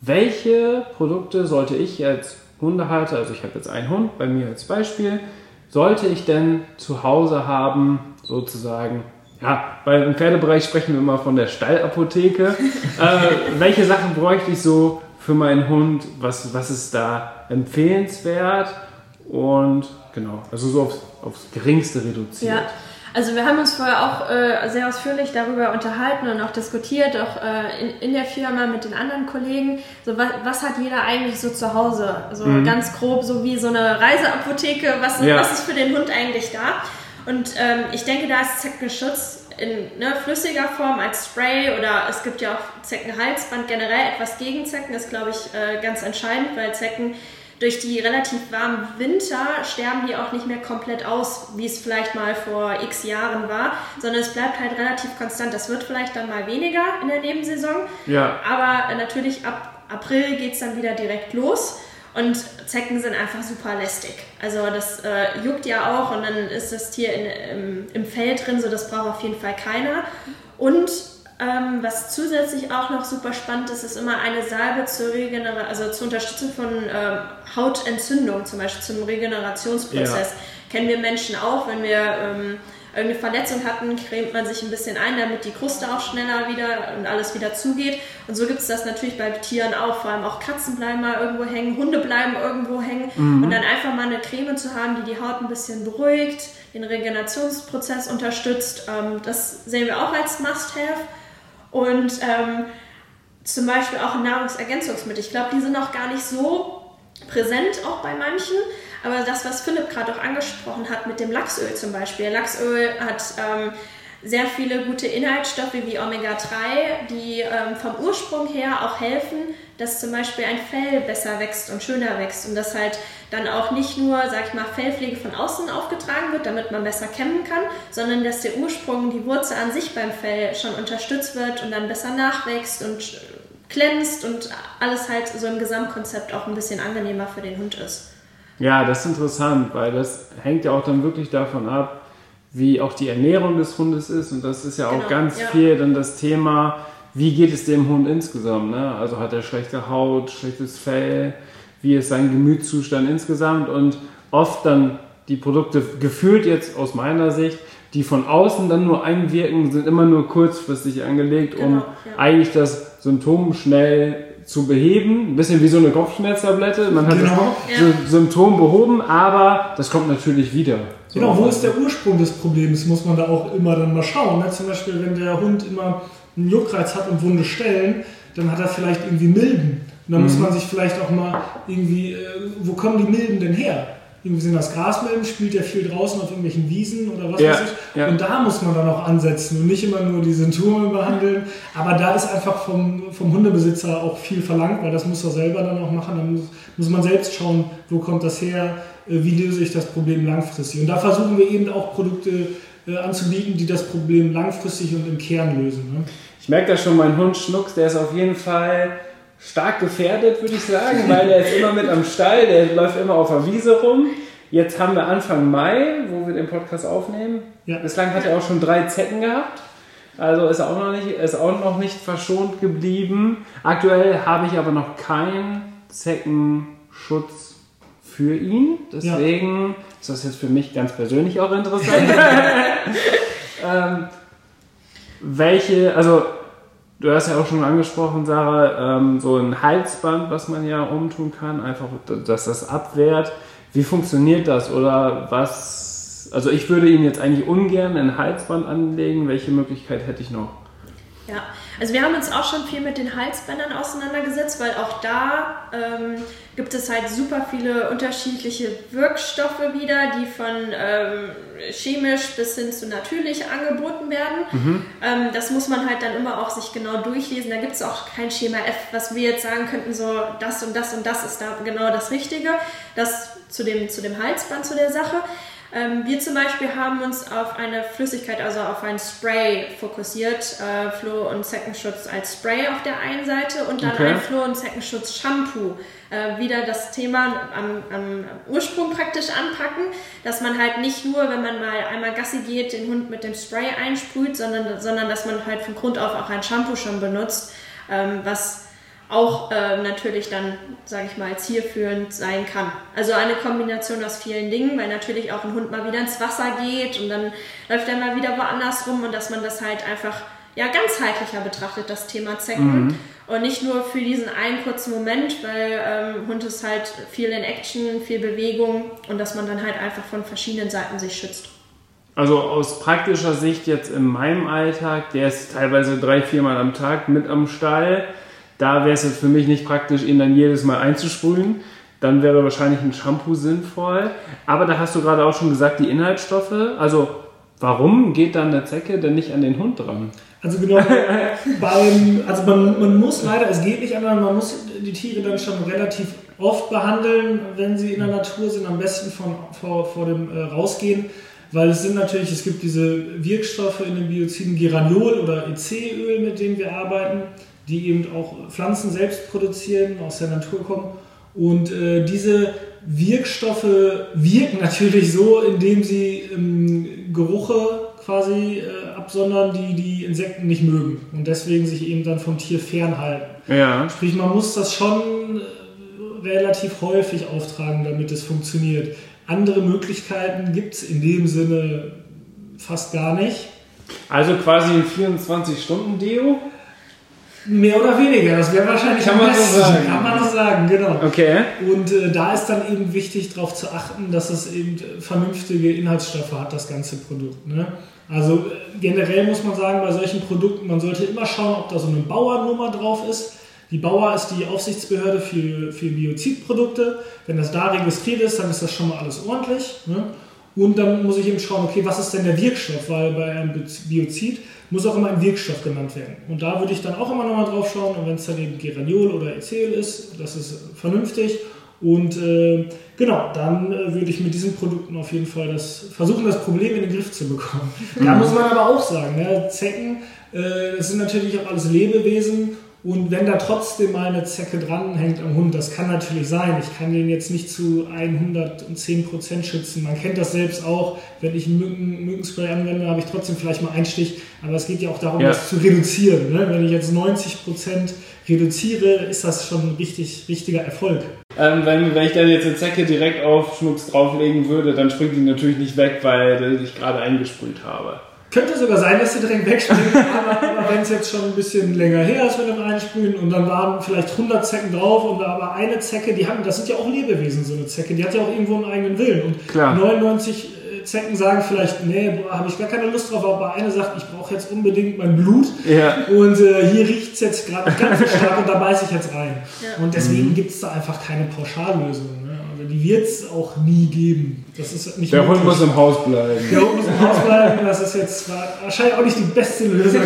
welche Produkte sollte ich als Hundehalter, also ich habe jetzt einen Hund, bei mir als Beispiel, sollte ich denn zu Hause haben, sozusagen, ja, weil im Pferdebereich sprechen wir immer von der Stallapotheke. *laughs* äh, welche Sachen bräuchte ich so für meinen Hund? Was, was ist da empfehlenswert? Und genau, also so aufs, aufs Geringste reduziert. Ja. Also wir haben uns vorher auch äh, sehr ausführlich darüber unterhalten und auch diskutiert, auch äh, in, in, der Firma mit den anderen Kollegen. So was, was hat jeder eigentlich so zu Hause? So mhm. ganz grob, so wie so eine Reiseapotheke. Was, ja. was ist für den Hund eigentlich da? Und ähm, ich denke, da ist Zeckenschutz in ne, flüssiger Form als Spray oder es gibt ja auch Zeckenhalsband generell etwas gegen Zecken ist, glaube ich, äh, ganz entscheidend, weil Zecken durch die relativ warmen Winter sterben die auch nicht mehr komplett aus, wie es vielleicht mal vor x Jahren war, sondern es bleibt halt relativ konstant. Das wird vielleicht dann mal weniger in der Nebensaison, ja. aber natürlich ab April geht es dann wieder direkt los. Und Zecken sind einfach super lästig. Also das äh, juckt ja auch und dann ist das Tier in, im, im Fell drin, so das braucht auf jeden Fall keiner. Und ähm, was zusätzlich auch noch super spannend ist, ist immer eine Salbe zur Regeneration, also zur Unterstützung von ähm, Hautentzündung, zum Beispiel zum Regenerationsprozess. Ja. Kennen wir Menschen auch, wenn wir ähm, irgendeine Verletzung hatten, cremt man sich ein bisschen ein, damit die Kruste auch schneller wieder und alles wieder zugeht. Und so gibt es das natürlich bei Tieren auch. Vor allem auch Katzen bleiben mal irgendwo hängen, Hunde bleiben irgendwo hängen. Mhm. Und dann einfach mal eine Creme zu haben, die die Haut ein bisschen beruhigt, den Regenerationsprozess unterstützt. Ähm, das sehen wir auch als Must-Have. Und ähm, zum Beispiel auch Nahrungsergänzungsmittel. Ich glaube, die sind auch gar nicht so präsent, auch bei manchen. Aber das, was Philipp gerade auch angesprochen hat mit dem Lachsöl zum Beispiel. Lachsöl hat ähm, sehr viele gute Inhaltsstoffe wie Omega-3, die ähm, vom Ursprung her auch helfen, dass zum Beispiel ein Fell besser wächst und schöner wächst und dass halt dann auch nicht nur, sag ich mal, Fellpflege von außen aufgetragen wird, damit man besser kämmen kann, sondern dass der Ursprung, die Wurzel an sich beim Fell schon unterstützt wird und dann besser nachwächst und glänzt und alles halt so im Gesamtkonzept auch ein bisschen angenehmer für den Hund ist. Ja, das ist interessant, weil das hängt ja auch dann wirklich davon ab, wie auch die Ernährung des Hundes ist. Und das ist ja auch genau, ganz ja. viel dann das Thema, wie geht es dem Hund insgesamt. Ne? Also hat er schlechte Haut, schlechtes Fell, wie ist sein Gemütszustand insgesamt. Und oft dann die Produkte gefühlt jetzt aus meiner Sicht, die von außen dann nur einwirken, sind immer nur kurzfristig angelegt, um genau, ja. eigentlich das Symptom schnell zu beheben. Ein bisschen wie so eine Kopfschmerztablette. Man hat genau. das ja. Symptom behoben, aber das kommt natürlich wieder. So genau, wo ist der Ursprung des Problems, muss man da auch immer dann mal schauen. Ne? Zum Beispiel, wenn der Hund immer einen Juckreiz hat und wunde Stellen, dann hat er vielleicht irgendwie Milben. Und dann mhm. muss man sich vielleicht auch mal irgendwie, äh, wo kommen die Milben denn her? Irgendwie sind das Grasmilben, spielt der viel draußen auf irgendwelchen Wiesen oder was Ja, weiß ich. ja. Und da muss man dann auch ansetzen und nicht immer nur die Symptome behandeln. Aber da ist einfach vom, vom Hundebesitzer auch viel verlangt, weil das muss er selber dann auch machen. Dann muss, muss man selbst schauen, wo kommt das her, äh, wie löse ich das Problem langfristig. Und da versuchen wir eben auch Produkte äh, anzubieten, die das Problem langfristig und im Kern lösen. Ne? Ich merke da schon, mein Hund Schnucks, der ist auf jeden Fall stark gefährdet, würde ich sagen, weil der ist immer mit am Stall, der läuft immer auf der Wiese rum. Jetzt haben wir Anfang Mai, wo wir den Podcast aufnehmen. Ja. Bislang hat er auch schon drei Zecken gehabt. Also ist er auch noch nicht, ist auch noch nicht verschont geblieben. Aktuell habe ich aber noch keinen Zeckenschutz für ihn. Deswegen ist das jetzt für mich ganz persönlich auch interessant. *laughs* ähm, welche, also du hast ja auch schon angesprochen, Sarah, ähm, so ein Halsband, was man ja umtun kann, einfach, dass das abwehrt. Wie funktioniert das oder was? Also ich würde ihn jetzt eigentlich ungern ein Halsband anlegen. Welche Möglichkeit hätte ich noch? Ja, also wir haben uns auch schon viel mit den Halsbändern auseinandergesetzt, weil auch da ähm, gibt es halt super viele unterschiedliche Wirkstoffe wieder, die von ähm, chemisch bis hin zu natürlich angeboten werden. Ähm, das muss man halt dann immer auch sich genau durchlesen. Da gibt es auch kein Schema F, was wir jetzt sagen könnten, so das und das und das ist da genau das Richtige. Das zu dem, zu dem Halsband, zu der Sache. Ähm, wir zum Beispiel haben uns auf eine Flüssigkeit, also auf ein Spray fokussiert. Äh, Floh- und Zeckenschutz als Spray auf der einen Seite und dann Okay. ein Floh- und Zeckenschutz-Shampoo. Äh, wieder das Thema am, am Ursprung praktisch anpacken, dass man halt nicht nur, wenn man mal einmal Gassi geht, den Hund mit dem Spray einsprüht, sondern, sondern dass man halt von Grund auf auch ein Shampoo schon benutzt, ähm, was auch äh, natürlich dann, sage ich mal, zielführend sein kann. Also eine Kombination aus vielen Dingen, weil natürlich auch ein Hund mal wieder ins Wasser geht und dann läuft er mal wieder woanders rum und dass man das halt einfach ja ganzheitlicher betrachtet, das Thema Zecken. Und nicht nur für diesen einen kurzen Moment, weil ähm, Hund ist halt viel in Action, viel Bewegung und dass man dann halt einfach von verschiedenen Seiten sich schützt. Also aus praktischer Sicht jetzt in meinem Alltag, der ist teilweise drei, viermal am Tag mit am Stall. Da wäre es jetzt für mich nicht praktisch, ihn dann jedes Mal einzusprühen. Dann wäre wahrscheinlich ein Shampoo sinnvoll. Aber da hast du gerade auch schon gesagt, die Inhaltsstoffe. Also warum geht dann eine Zecke denn nicht an den Hund dran? Also genau, *laughs* beim, also man, man muss leider, es geht nicht anders, man muss die Tiere dann schon relativ oft behandeln, wenn sie in der Natur sind, am besten von, vor, vor dem äh, Rausgehen, weil es sind natürlich, es gibt diese Wirkstoffe in den Bioziden Geraniol oder EC-Öl, mit denen wir arbeiten, die eben auch Pflanzen selbst produzieren, aus der Natur kommen. Und äh, diese Wirkstoffe wirken natürlich so, indem sie ähm, Geruche quasi äh, absondern, die die Insekten nicht mögen und deswegen sich eben dann vom Tier fernhalten. Ja. Sprich, man muss das schon äh, relativ häufig auftragen, damit es funktioniert. Andere Möglichkeiten gibt es in dem Sinne fast gar nicht. Also quasi ein 24-Stunden-Deo? Mehr oder weniger, das wäre wahrscheinlich Kann am man so besten. sagen. Kann man so sagen, genau. Okay. Und äh, da ist dann eben wichtig darauf zu achten, dass es eben vernünftige Inhaltsstoffe hat, das ganze Produkt. Ne? Also äh, generell muss man sagen, bei solchen Produkten, man sollte immer schauen, ob da so eine Bauernummer drauf ist. Die Bauer ist die Aufsichtsbehörde für, für Biozidprodukte. Wenn das da registriert ist, dann ist das schon mal alles ordentlich. Ne? Und dann muss ich eben schauen, okay, was ist denn der Wirkstoff? Weil bei einem Biozid muss auch immer ein Wirkstoff genannt werden. Und da würde ich dann auch immer nochmal drauf schauen. Und wenn es dann eben Geraniol oder Ezel ist, das ist vernünftig. Und äh, genau, dann äh, würde ich mit diesen Produkten auf jeden Fall das, versuchen, das Problem in den Griff zu bekommen. *laughs* Da muss man aber auch sagen, ne, Zecken, äh, das sind natürlich auch alles Lebewesen. Und wenn da trotzdem mal eine Zecke dranhängt am Hund, das kann natürlich sein. Ich kann den jetzt nicht zu 110% schützen. Man kennt das selbst auch. Wenn ich Mücken, Mückenspray anwende, habe ich trotzdem vielleicht mal einen Stich. Aber es geht ja auch darum, Ja. das zu reduzieren. Ne? Wenn ich jetzt 90% reduziere, ist das schon ein richtig, richtiger Erfolg. Ähm, wenn, wenn ich dann jetzt eine Zecke direkt auf Schnucks drauflegen würde, dann springt die natürlich nicht weg, weil ich gerade eingesprüht habe. Könnte sogar sein, dass sie direkt wegspringen, *laughs* aber, aber wenn es jetzt schon ein bisschen länger her ist mit dem Einsprühen und dann waren vielleicht 100 Zecken drauf und da aber eine Zecke, die haben, das sind ja auch Lebewesen, so eine Zecke, die hat ja auch irgendwo einen eigenen Willen und Klar. 99 Zecken sagen vielleicht, nee, habe ich gar keine Lust drauf, aber eine sagt, ich brauche jetzt unbedingt mein Blut Ja. und äh, hier riecht es jetzt gerade ganz so *laughs* stark und da beiße ich jetzt rein. Ja. Und deswegen gibt es da einfach keine Pauschallösung. Ne? Also die wird es auch nie geben. Das ist nicht Der Hund muss im Haus bleiben. Der Hund muss im Haus bleiben, das ist jetzt wahrscheinlich auch nicht die beste Lösung.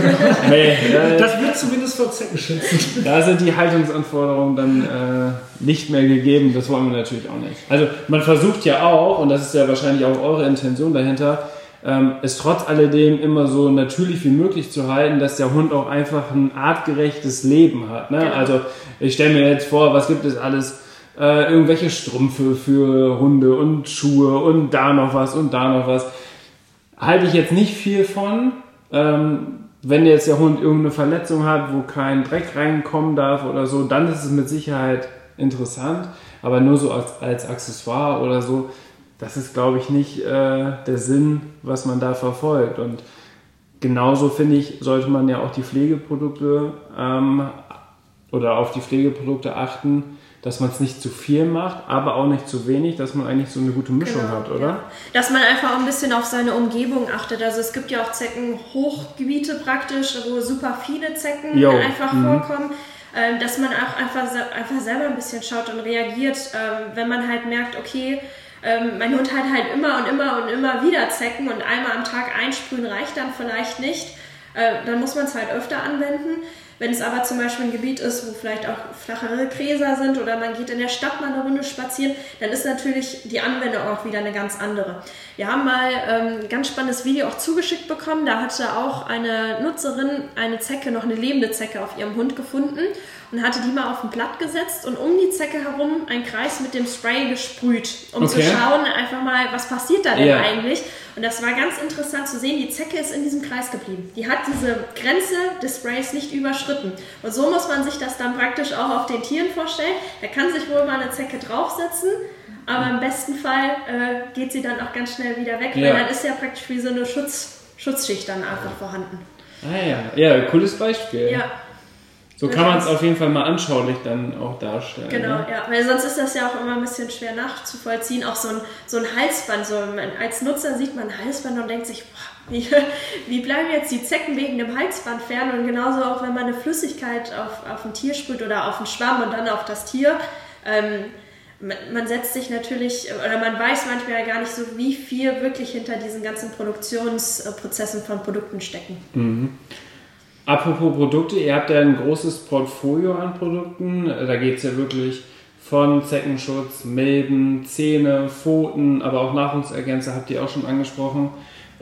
Nee, äh, Das wird zumindest vor Zecken schützen. da sind die Haltungsanforderungen dann äh, nicht mehr gegeben. Das wollen wir natürlich auch nicht. Also man versucht ja auch, und das ist ja wahrscheinlich auch eure Intention dahinter, ähm, es trotz alledem immer so natürlich wie möglich zu halten, dass der Hund auch einfach ein artgerechtes Leben hat. Ne? Genau. Also ich stelle mir jetzt vor, was gibt es alles? Äh, irgendwelche Strümpfe für Hunde und Schuhe und da noch was und da noch was. Halte ich jetzt nicht viel von. Ähm, wenn jetzt der Hund irgendeine Verletzung hat, wo kein Dreck reinkommen darf oder so, dann ist es mit Sicherheit interessant. Aber nur so als, als Accessoire oder so, das ist, glaube ich, nicht äh, der Sinn, was man da verfolgt. Und genauso finde ich, sollte man ja auch die Pflegeprodukte ähm, oder auf die Pflegeprodukte achten, dass man es nicht zu viel macht, aber auch nicht zu wenig, dass man eigentlich so eine gute Mischung Genau, hat, oder? Ja. Dass man einfach auch ein bisschen auf seine Umgebung achtet. Also es gibt ja auch Zeckenhochgebiete praktisch, wo super viele Zecken Jo, einfach mhm. vorkommen. Ähm, dass man auch einfach, einfach selber ein bisschen schaut und reagiert, ähm, wenn man halt merkt, okay, ähm, mein Hund hat halt immer und immer und immer wieder Zecken und einmal am Tag einsprühen reicht dann vielleicht nicht. Äh, dann muss man es halt öfter anwenden. Wenn es aber zum Beispiel ein Gebiet ist, wo vielleicht auch flachere Gräser sind oder man geht in der Stadt mal eine Runde spazieren, dann ist natürlich die Anwendung auch wieder eine ganz andere. Wir haben mal ähm, ein ganz spannendes Video auch zugeschickt bekommen. Da hatte auch eine Nutzerin eine Zecke, noch eine lebende Zecke auf ihrem Hund gefunden und hatte die mal auf ein Blatt gesetzt und um die Zecke herum einen Kreis mit dem Spray gesprüht, um zu Okay. schauen einfach mal, was passiert da denn Ja. eigentlich. Und das war ganz interessant zu sehen, die Zecke ist in diesem Kreis geblieben. Die hat diese Grenze des Sprays nicht überschritten. Und so muss man sich das dann praktisch auch auf den Tieren vorstellen. Da kann sich wohl mal eine Zecke draufsetzen, aber im besten Fall äh, geht sie dann auch ganz schnell wieder weg, Ja. weil dann ist ja praktisch wie so eine Schutz, Schutzschicht dann einfach vorhanden. Ah ja, ja, cooles Beispiel. Ja, So kann man es auf jeden Fall mal anschaulich dann auch darstellen. genau, Ne? ja. Weil sonst ist das ja auch immer ein bisschen schwer nachzuvollziehen. Auch so ein, so ein Halsband. So, man, als Nutzer sieht man ein Halsband und denkt sich, boah, wie, *laughs* wie bleiben jetzt die Zecken wegen dem Halsband fern? Und genauso auch, wenn man eine Flüssigkeit auf, auf ein Tier sprüht oder auf einen Schwamm und dann auf das Tier. Ähm, man, setzt sich natürlich, oder man weiß manchmal gar nicht so, wie viel wirklich hinter diesen ganzen Produktionsprozessen von Produkten stecken. Apropos Produkte, ihr habt ja ein großes Portfolio an Produkten. Da geht es ja wirklich von Zeckenschutz, Milben, Zähne, Pfoten, aber auch Nahrungsergänzer habt ihr auch schon angesprochen.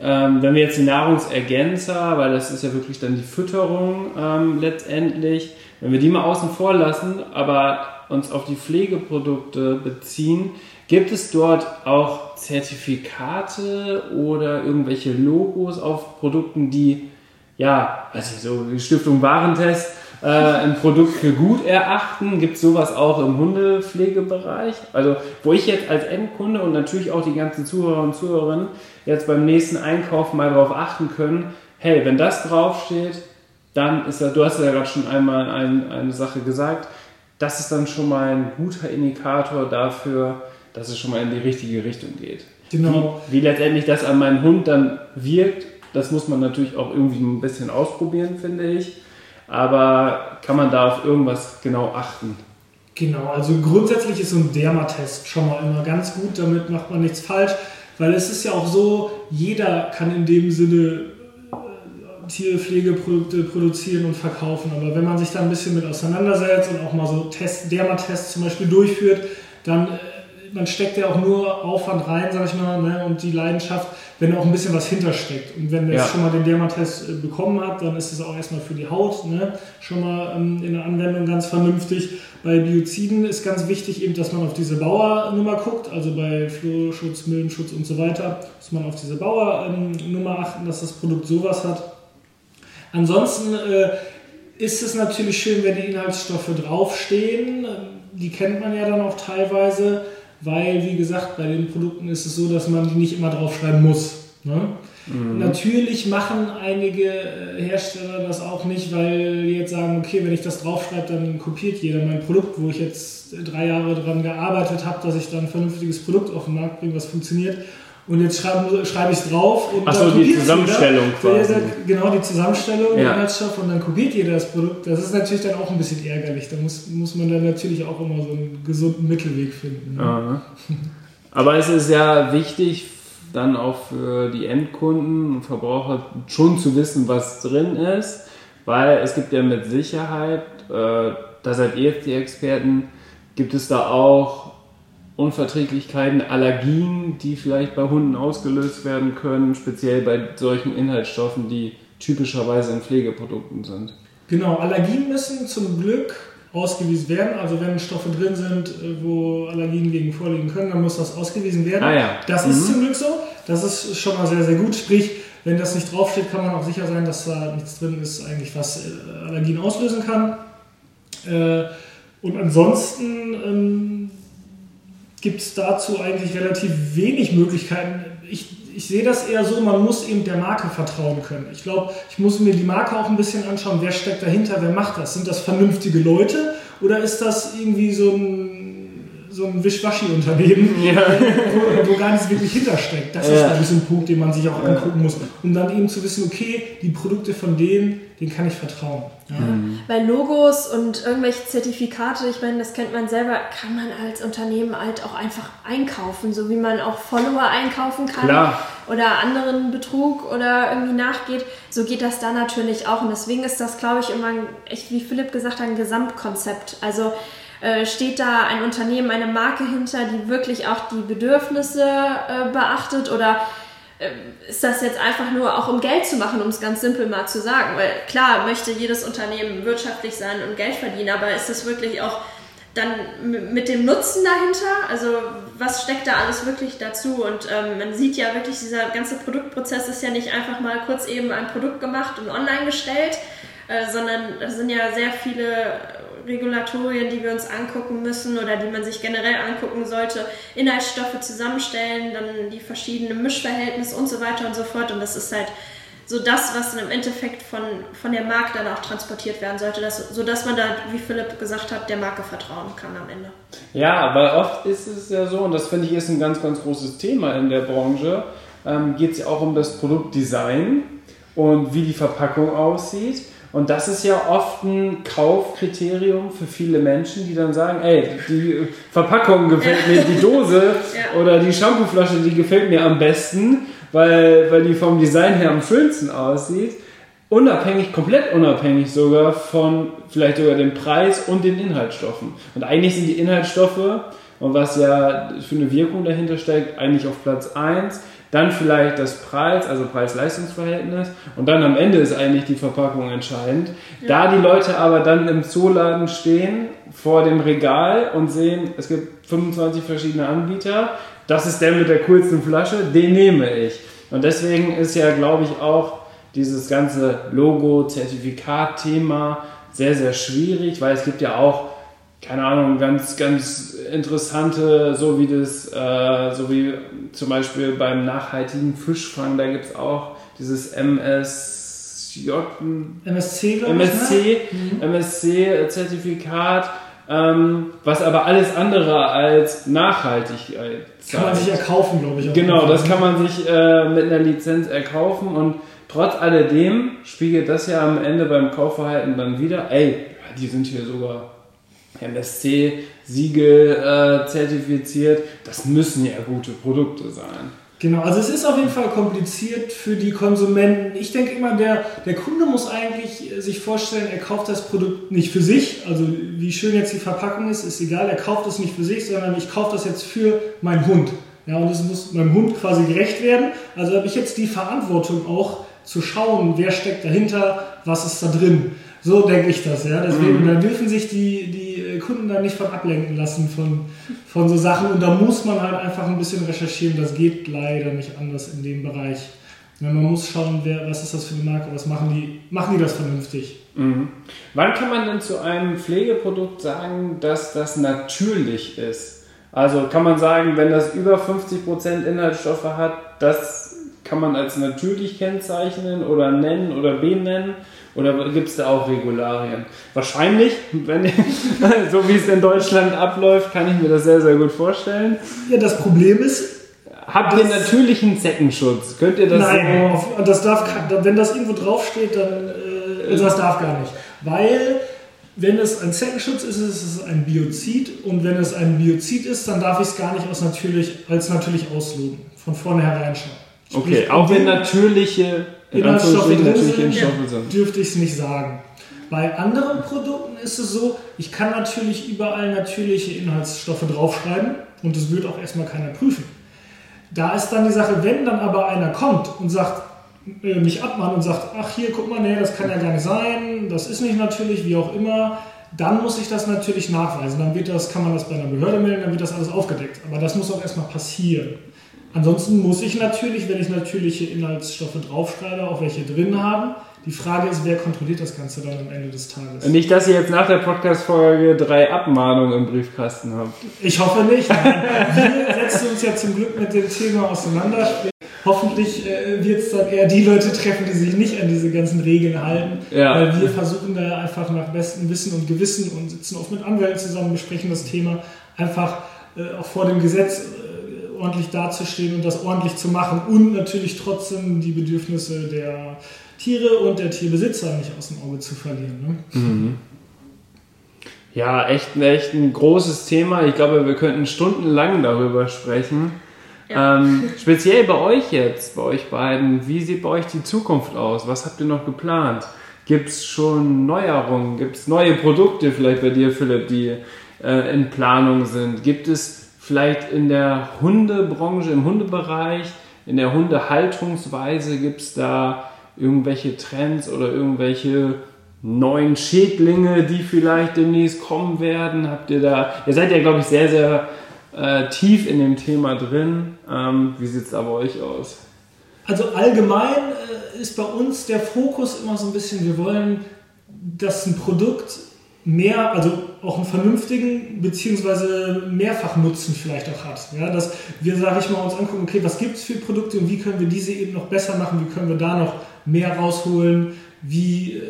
Ähm, wenn wir jetzt die Nahrungsergänzer, weil das ist ja wirklich dann die Fütterung ähm, letztendlich, wenn wir die mal außen vor lassen, aber uns auf die Pflegeprodukte beziehen, gibt es dort auch Zertifikate oder irgendwelche Logos auf Produkten, die ja, ich so, die Stiftung Warentest äh, ein Produkt für gut erachten. Gibt es sowas auch im Hundepflegebereich? Also, wo ich jetzt als Endkunde und natürlich auch die ganzen Zuhörer und Zuhörerinnen jetzt beim nächsten Einkauf mal darauf achten können, hey, wenn das draufsteht, dann ist das, du hast ja gerade schon einmal ein, eine Sache gesagt, das ist dann schon mal ein guter Indikator dafür, dass es schon mal in die richtige Richtung geht. Genau. Wie, wie letztendlich das an meinen Hund dann wirkt, das muss man natürlich auch irgendwie ein bisschen ausprobieren, finde ich. Aber kann man da auf irgendwas genau achten? Genau, also grundsätzlich ist so ein Dermatest schon mal immer ganz gut, damit macht man nichts falsch, weil es ist ja auch so, jeder kann in dem Sinne äh, Tierpflegeprodukte produzieren und verkaufen, aber wenn man sich da ein bisschen mit auseinandersetzt und auch mal so Test, Dermatests zum Beispiel durchführt, dann äh, man steckt ja auch nur Aufwand rein, sag ich mal, ne, und die Leidenschaft, wenn auch ein bisschen was hintersteckt. Und wenn der Ja. schon mal den Dermatest äh, bekommen hat, dann ist es auch erstmal für die Haut ne, schon mal ähm, in der Anwendung ganz vernünftig. Bei Bioziden ist ganz wichtig eben, dass man auf diese Bauernummer guckt, also bei Flohschutz, Milbenschutz und so weiter, muss man auf diese Bauernummer achten, dass das Produkt sowas hat. Ansonsten äh, ist es natürlich schön, wenn die Inhaltsstoffe draufstehen. Die kennt man ja dann auch teilweise, weil, wie gesagt, bei den Produkten ist es so, dass man die nicht immer draufschreiben muss. Ne? Natürlich machen einige äh, Hersteller das auch nicht, weil die jetzt sagen, okay, wenn ich das draufschreibe, dann kopiert jeder mein Produkt, wo ich jetzt drei Jahre daran gearbeitet habe, dass ich dann ein vernünftiges Produkt auf den Markt bringe, was funktioniert. Und jetzt schreibe, schreibe ich es drauf. Und Achso, die Zusammenstellung jeder, quasi. Genau, die Zusammenstellung ja. der Inhaltsstoffe und dann kopiert jeder das Produkt. Das ist natürlich dann auch ein bisschen ärgerlich. Da muss, muss man dann natürlich auch immer so einen gesunden Mittelweg finden. Ne? Aber es ist ja wichtig, dann auch für die Endkunden und Verbraucher schon zu wissen, was drin ist, weil es gibt ja mit Sicherheit, äh, da seid ihr jetzt die Experten, gibt es da auch Unverträglichkeiten, Allergien, die vielleicht bei Hunden ausgelöst werden können, speziell bei solchen Inhaltsstoffen, die typischerweise in Pflegeprodukten sind. Genau, Allergien müssen zum Glück ausgewiesen werden. Also wenn Stoffe drin sind, äh, wo Allergien gegen vorliegen können, dann muss das ausgewiesen werden. Ah, ja. Das mhm. ist zum Glück so. Das ist schon mal sehr, sehr gut. Sprich, wenn das nicht draufsteht, kann man auch sicher sein, dass da nichts drin ist, eigentlich was äh, Allergien auslösen kann. Äh, und ansonsten ähm, gibt es dazu eigentlich relativ wenig Möglichkeiten. Ich, ich sehe das eher so, man muss eben der Marke vertrauen können. Ich glaube, ich muss mir die Marke auch ein bisschen anschauen, wer steckt dahinter, wer macht das. Sind das vernünftige Leute oder ist das irgendwie so ein, so ein Wischwaschi-Unternehmen, *laughs* ja. wo, wo, gar nichts wirklich hintersteckt? Das ja. ist ein bisschen ein Punkt, den man sich auch angucken muss, um dann eben zu wissen, okay, die Produkte von denen den kann ich vertrauen. Ja? Mhm. Weil Logos und irgendwelche Zertifikate, ich meine, das kennt man selber, kann man als Unternehmen halt auch einfach einkaufen, so wie man auch Follower einkaufen kann Klar. oder anderen Betrug oder irgendwie nachgeht. So geht das da natürlich auch. Und deswegen ist das, glaube ich, immer, echt wie Philipp gesagt hat, ein Gesamtkonzept. Also äh, steht da ein Unternehmen, eine Marke hinter, die wirklich auch die Bedürfnisse äh, beachtet oder ähm, ist das jetzt einfach nur auch um Geld zu machen, um es ganz simpel mal zu sagen. Weil klar möchte jedes Unternehmen wirtschaftlich sein und Geld verdienen, aber ist das wirklich auch dann mit dem Nutzen dahinter? Also was steckt da alles wirklich dazu? Und ähm, man sieht ja wirklich, dieser ganze Produktprozess ist ja nicht einfach mal kurz eben ein Produkt gemacht und online gestellt, äh, sondern da sind ja sehr viele Regulatorien, die wir uns angucken müssen oder die man sich generell angucken sollte, Inhaltsstoffe zusammenstellen, dann die verschiedenen Mischverhältnisse und so weiter und so fort. Und das ist halt so das, was dann im Endeffekt von, von der Marke dann auch transportiert werden sollte, dass, sodass man da, wie Philipp gesagt hat, der Marke vertrauen kann am Ende. Ja, weil oft ist es ja so, und das finde ich ist ein ganz, ganz großes Thema in der Branche, ähm, geht es ja auch um das Produktdesign und wie die Verpackung aussieht. Und das ist ja oft ein Kaufkriterium für viele Menschen, die dann sagen, ey, die Verpackung gefällt mir, die Dose *laughs* ja. oder die Shampooflasche, die gefällt mir am besten, weil, weil die vom Design her am schönsten aussieht. Unabhängig, komplett unabhängig sogar von vielleicht sogar dem Preis und den Inhaltsstoffen. Und eigentlich sind die Inhaltsstoffe und was ja für eine Wirkung dahinter steckt, eigentlich auf Platz 1 dann vielleicht das Preis, also Preis-Leistungs-Verhältnis und dann am Ende ist eigentlich die Verpackung entscheidend. Ja. Da die Leute aber dann im Zooladen stehen vor dem Regal und sehen, es gibt 25 verschiedene Anbieter, das ist der mit der coolsten Flasche, den nehme ich. Und deswegen ist ja, glaube ich, auch dieses ganze Logo-Zertifikat-Thema sehr, sehr schwierig, weil es gibt ja auch keine Ahnung, ganz, ganz interessante, so wie das, äh, so wie zum Beispiel beim nachhaltigen Fischfang, da gibt es auch dieses MSJ, MSC, MSC, mhm. MSC-Zertifikat, ähm, was aber alles andere als Nachhaltigkeit zeigt. Kann man sich erkaufen, glaube ich. Genau, das kann man sich äh, mit einer Lizenz erkaufen und trotz alledem spiegelt das ja am Ende beim Kaufverhalten dann wieder, ey, die sind hier sogar MSC-Siegel äh, zertifiziert. Das müssen ja gute Produkte sein. Genau, also es ist auf jeden Fall kompliziert für die Konsumenten. Ich denke immer, der, der Kunde muss eigentlich sich vorstellen, er kauft das Produkt nicht für sich. Also wie schön jetzt die Verpackung ist, ist egal. Er kauft es nicht für sich, sondern ich kaufe das jetzt für meinen Hund. Ja, und es muss meinem Hund quasi gerecht werden. Also habe ich jetzt die Verantwortung auch zu schauen, wer steckt dahinter, was ist da drin. So denke ich das, ja. Deswegen, mhm. da dürfen sich die, die Kunden da nicht von ablenken lassen von, von so Sachen. Und da muss man halt einfach ein bisschen recherchieren. Das geht leider nicht anders in dem Bereich. Ja, man muss schauen, wer, was ist das für eine Marke, was machen die, machen die das vernünftig. Mhm. Wann kann man denn zu einem Pflegeprodukt sagen, dass das natürlich ist? Also kann man sagen, wenn das über 50% Inhaltsstoffe hat, das kann man als natürlich kennzeichnen oder nennen oder benennen? Oder gibt es da auch Regularien? Wahrscheinlich, wenn, *laughs* so wie es in Deutschland abläuft, kann ich mir das sehr, sehr gut vorstellen. Ja, das Problem ist, Habt ihr natürlichen Zeckenschutz? Könnt ihr das Nein, so? das darf, wenn das irgendwo draufsteht, dann äh, das darf gar nicht. Weil, wenn es ein Zeckenschutz ist, ist es ein Biozid. Und wenn es ein Biozid ist, dann darf ich es gar nicht als natürlich, als natürlich ausloben. Von vornherein schon. Okay, Sprich, auch wenn natürliche Inhaltsstoffe drin natürliche sind, Inhaltsstoffe sind. dürfte ich es nicht sagen. Bei anderen Produkten ist es so, ich kann natürlich überall natürliche Inhaltsstoffe draufschreiben und das wird auch erstmal keiner prüfen. Da ist dann die Sache, wenn dann aber einer kommt und sagt, äh, mich abmahnt und sagt, ach hier, guck mal, nee, das kann ja gar nicht sein, das ist nicht natürlich, wie auch immer, dann muss ich das natürlich nachweisen. Dann wird das, kann man das bei einer Behörde melden, dann wird das alles aufgedeckt. Aber das muss auch erstmal passieren. Ansonsten muss ich natürlich, wenn ich natürliche Inhaltsstoffe draufschreibe, auch welche drin haben. Die Frage ist, wer kontrolliert das Ganze dann am Ende des Tages? Nicht, dass ihr jetzt nach der Podcast-Folge drei Abmahnungen im Briefkasten habt. Ich hoffe nicht. Wir setzen uns ja zum Glück mit dem Thema auseinander. Hoffentlich äh, wird es dann eher die Leute treffen, die sich nicht an diese ganzen Regeln halten. Ja. Weil wir versuchen da einfach nach bestem Wissen und Gewissen und sitzen oft mit Anwälten zusammen, besprechen das Thema, einfach äh, auch vor dem Gesetz äh, ordentlich dazustehen und das ordentlich zu machen und natürlich trotzdem die Bedürfnisse der Tiere und der Tierbesitzer nicht aus dem Auge zu verlieren. Ne? Ja, echt, echt ein großes Thema. Ich glaube, wir könnten stundenlang darüber sprechen. Ja. Ähm, speziell bei euch jetzt, bei euch beiden, wie sieht bei euch die Zukunft aus? Was habt ihr noch geplant? Gibt es schon Neuerungen? Gibt es neue Produkte vielleicht bei dir, Philipp, die äh, in Planung sind? Gibt es vielleicht in der Hundebranche, im Hundebereich, in der Hundehaltungsweise, gibt es da irgendwelche Trends oder irgendwelche neuen Schädlinge, die vielleicht demnächst kommen werden? Habt ihr da, ihr seid ja, glaube ich, sehr, sehr äh, tief in dem Thema drin. Ähm, wie sieht es da bei euch aus? Also allgemein äh, ist bei uns der Fokus immer so ein bisschen, wir wollen, dass ein Produkt mehr, also auch einen vernünftigen beziehungsweise Mehrfachnutzen vielleicht auch hat. Ja, dass wir, sage ich mal, uns angucken, okay, was gibt es für Produkte und wie können wir diese eben noch besser machen, wie können wir da noch mehr rausholen, wie äh,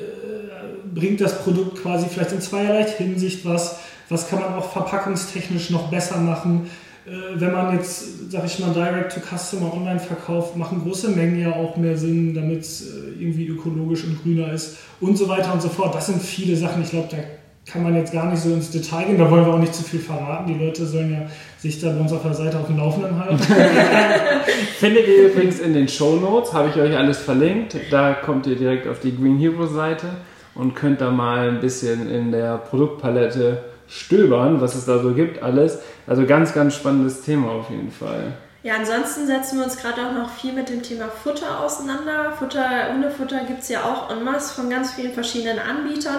bringt das Produkt quasi vielleicht in zweierlei Hinsicht was, was kann man auch verpackungstechnisch noch besser machen. Äh, wenn man jetzt, sag ich mal, Direct-to-Customer online verkauft, machen große Mengen ja auch mehr Sinn, damit es äh, irgendwie ökologisch und grüner ist und so weiter und so fort. Das sind viele Sachen, ich glaube, da kann man jetzt gar nicht so ins Detail gehen, da wollen wir auch nicht zu viel verraten. Die Leute sollen ja sich da bei uns auf der Seite auf dem Laufenden halten. *laughs* Findet ihr übrigens in den Show Notes, habe ich euch alles verlinkt. Da kommt ihr direkt auf die Green Hero Seite und könnt da mal ein bisschen in der Produktpalette stöbern, was es da so gibt, alles. Also ganz, ganz spannendes Thema auf jeden Fall. Ja, ansonsten setzen wir uns gerade auch noch viel mit dem Thema Futter auseinander. Futter, Hundefutter gibt es ja auch en masse von ganz vielen verschiedenen Anbietern.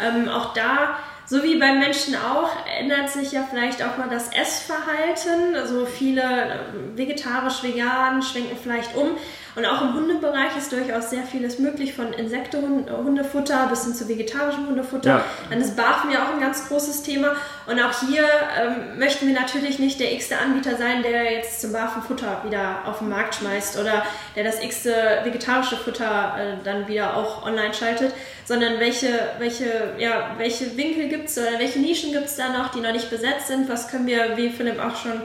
Ähm, auch da, so wie beim Menschen auch, ändert sich ja vielleicht auch mal das Essverhalten. Also viele äh, vegetarisch, vegan schwenken vielleicht um. Und auch im Hundebereich ist durchaus sehr vieles möglich, von Insektenhundefutter bis hin zu vegetarischem Hundefutter. Ja. Dann ist Barfen ja auch ein ganz großes Thema. Und auch hier ähm, möchten wir natürlich nicht der x-te Anbieter sein, der jetzt zum Barfen Futter wieder auf den Markt schmeißt oder der das x-te vegetarische Futter äh, dann wieder auch online schaltet, sondern welche, welche, ja, welche Winkel gibt es oder welche Nischen gibt es da noch, die noch nicht besetzt sind. Was können wir, wie Philipp auch schon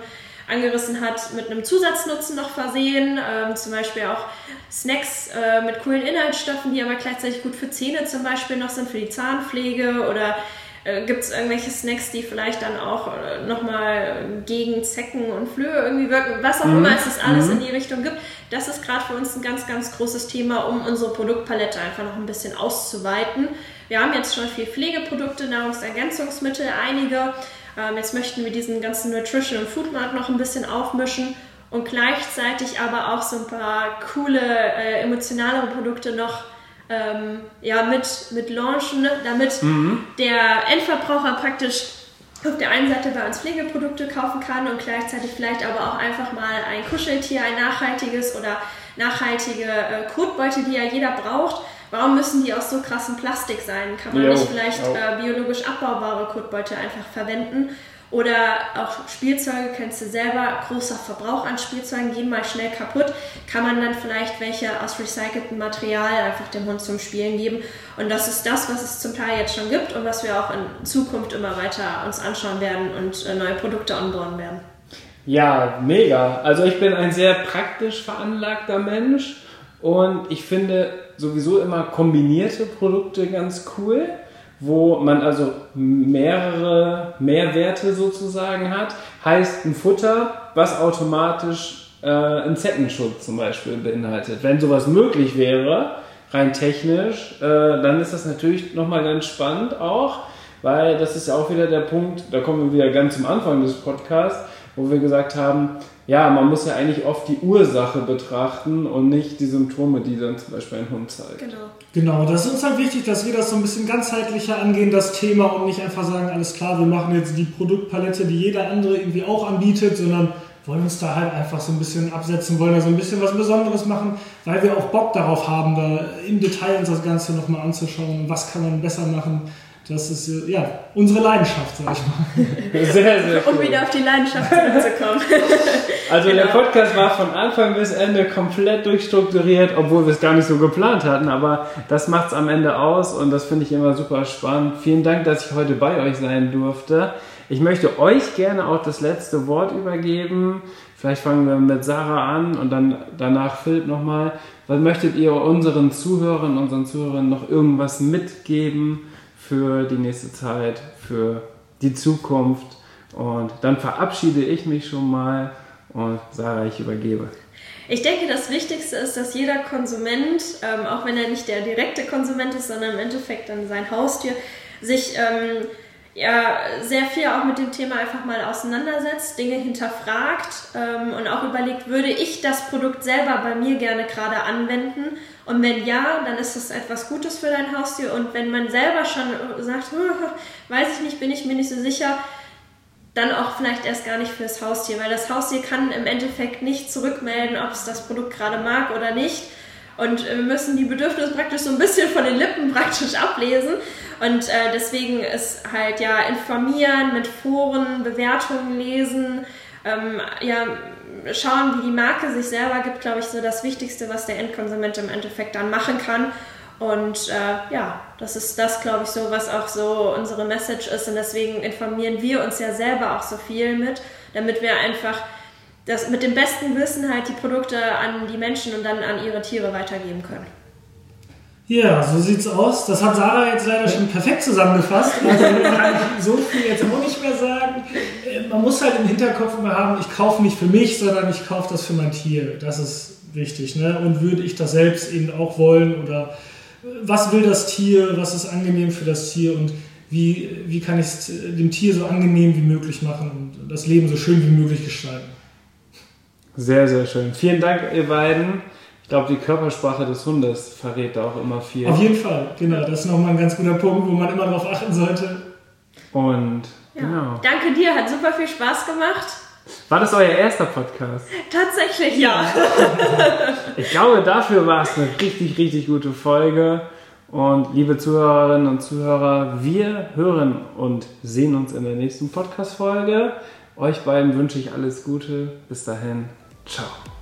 angerissen hat, mit einem Zusatznutzen noch versehen. Ähm, zum Beispiel auch Snacks äh, mit coolen Inhaltsstoffen, die aber gleichzeitig gut für Zähne zum Beispiel noch sind, für die Zahnpflege oder äh, gibt es irgendwelche Snacks, die vielleicht dann auch äh, nochmal gegen Zecken und Flöhe irgendwie wirken, was auch Mhm. immer es das alles Mhm. in die Richtung gibt. Das ist gerade für uns ein ganz, ganz großes Thema, um unsere Produktpalette einfach noch ein bisschen auszuweiten. Wir haben jetzt schon viel Pflegeprodukte, Nahrungsergänzungsmittel, einige. Ähm, jetzt möchten wir diesen ganzen Nutrition- und Foodmarkt noch ein bisschen aufmischen und gleichzeitig aber auch so ein paar coole, äh, emotionalere Produkte noch ähm, ja, mit, mit launchen, damit der Endverbraucher praktisch auf der einen Seite bei uns Pflegeprodukte kaufen kann und gleichzeitig vielleicht aber auch einfach mal ein Kuscheltier, ein nachhaltiges oder nachhaltige äh, Kotbeute, die ja jeder braucht. Warum müssen die aus so krassem Plastik sein? Kann man Jo, nicht vielleicht äh, biologisch abbaubare Kotbeute einfach verwenden? Oder auch Spielzeuge, kennst du selber, großer Verbrauch an Spielzeugen, gehen mal schnell kaputt. Kann man dann vielleicht welche aus recyceltem Material einfach dem Hund zum Spielen geben? Und das ist das, was es zum Teil jetzt schon gibt und was wir auch in Zukunft immer weiter uns anschauen werden und äh, neue Produkte onboarden werden. Ja, mega. Also ich bin ein sehr praktisch veranlagter Mensch und ich finde sowieso immer kombinierte Produkte ganz cool, wo man also mehrere Mehrwerte sozusagen hat. Heißt ein Futter, was automatisch äh, einen Zeckenschutz zum Beispiel beinhaltet. Wenn sowas möglich wäre, rein technisch, äh, dann ist das natürlich nochmal ganz spannend auch, weil das ist ja auch wieder der Punkt, da kommen wir wieder ganz zum Anfang des Podcasts, wo wir gesagt haben, ja, man muss ja eigentlich oft die Ursache betrachten und nicht die Symptome, die dann zum Beispiel ein Hund zeigt. Genau. Genau, das ist uns halt wichtig, dass wir das so ein bisschen ganzheitlicher angehen, das Thema, und nicht einfach sagen, alles klar, wir machen jetzt die Produktpalette, die jeder andere irgendwie auch anbietet, sondern wollen uns da halt einfach so ein bisschen absetzen, wollen da so ein bisschen was Besonderes machen, weil wir auch Bock darauf haben, da im Detail uns das Ganze nochmal anzuschauen, was kann man besser machen. Das ist ja unsere Leidenschaft, sag ich mal. *laughs* Sehr, sehr cool. Um wieder auf die Leidenschaft zurückzukommen. *laughs* Also genau. der Podcast war von Anfang bis Ende komplett durchstrukturiert, obwohl wir es gar nicht so geplant hatten, aber das macht es am Ende aus und das finde ich immer super spannend. Vielen Dank, dass ich heute bei euch sein durfte. Ich möchte euch gerne auch das letzte Wort übergeben. Vielleicht fangen wir mit Sarah an und dann danach Philipp nochmal. Was möchtet ihr unseren Zuhörern, unseren Zuhörern noch irgendwas mitgeben für die nächste Zeit, für die Zukunft? Und dann verabschiede ich mich schon mal und Sarah, ich übergebe. Ich denke, das Wichtigste ist, dass jeder Konsument, ähm, auch wenn er nicht der direkte Konsument ist, sondern im Endeffekt dann sein Haustier, sich ähm, ja, sehr viel auch mit dem Thema einfach mal auseinandersetzt, Dinge hinterfragt ähm, und auch überlegt, würde ich das Produkt selber bei mir gerne gerade anwenden? Und wenn ja, dann ist es etwas Gutes für dein Haustier. Und wenn man selber schon sagt, weiß ich nicht, bin ich mir nicht so sicher, dann auch vielleicht erst gar nicht fürs Haustier, weil das Haustier kann im Endeffekt nicht zurückmelden, ob es das Produkt gerade mag oder nicht. Und wir müssen die Bedürfnisse praktisch so ein bisschen von den Lippen *laughs* praktisch ablesen. Und äh, deswegen ist halt ja informieren, mit Foren, Bewertungen lesen, ähm, ja, schauen, wie die Marke sich selber gibt, glaube ich, so das Wichtigste, was der Endkonsument im Endeffekt dann machen kann. Und äh, ja, das ist das, glaube ich, so, was auch so unsere Message ist. Und deswegen informieren wir uns ja selber auch so viel mit, damit wir einfach das mit dem besten Wissen halt die Produkte an die Menschen und dann an ihre Tiere weitergeben können. Ja, so sieht's aus. Das hat Sarah jetzt leider schon perfekt zusammengefasst. Also *laughs* kann ich so viel jetzt auch nicht mehr sagen. Äh, man muss halt im Hinterkopf immer haben, ich kaufe nicht für mich, sondern ich kaufe das für mein Tier. Das ist wichtig. Ne? Und würde ich das selbst eben auch wollen oder äh, was will das Tier, was ist angenehm für das Tier und wie, wie kann ich es dem Tier so angenehm wie möglich machen und das Leben so schön wie möglich gestalten. Sehr, sehr schön. Vielen Dank, ihr beiden. Ich glaube, die Körpersprache des Hundes verrät da auch immer viel. Auf jeden Fall, genau. Das ist nochmal ein ganz guter Punkt, wo man immer darauf achten sollte. Und ja. genau. Danke dir, hat super viel Spaß gemacht. War das euer erster Podcast? Tatsächlich, ja. *laughs* ich glaube, dafür war es eine richtig, richtig gute Folge. Und liebe Zuhörerinnen und Zuhörer, wir hören und sehen uns in der nächsten Podcast-Folge. Euch beiden wünsche ich alles Gute. Bis dahin, ciao.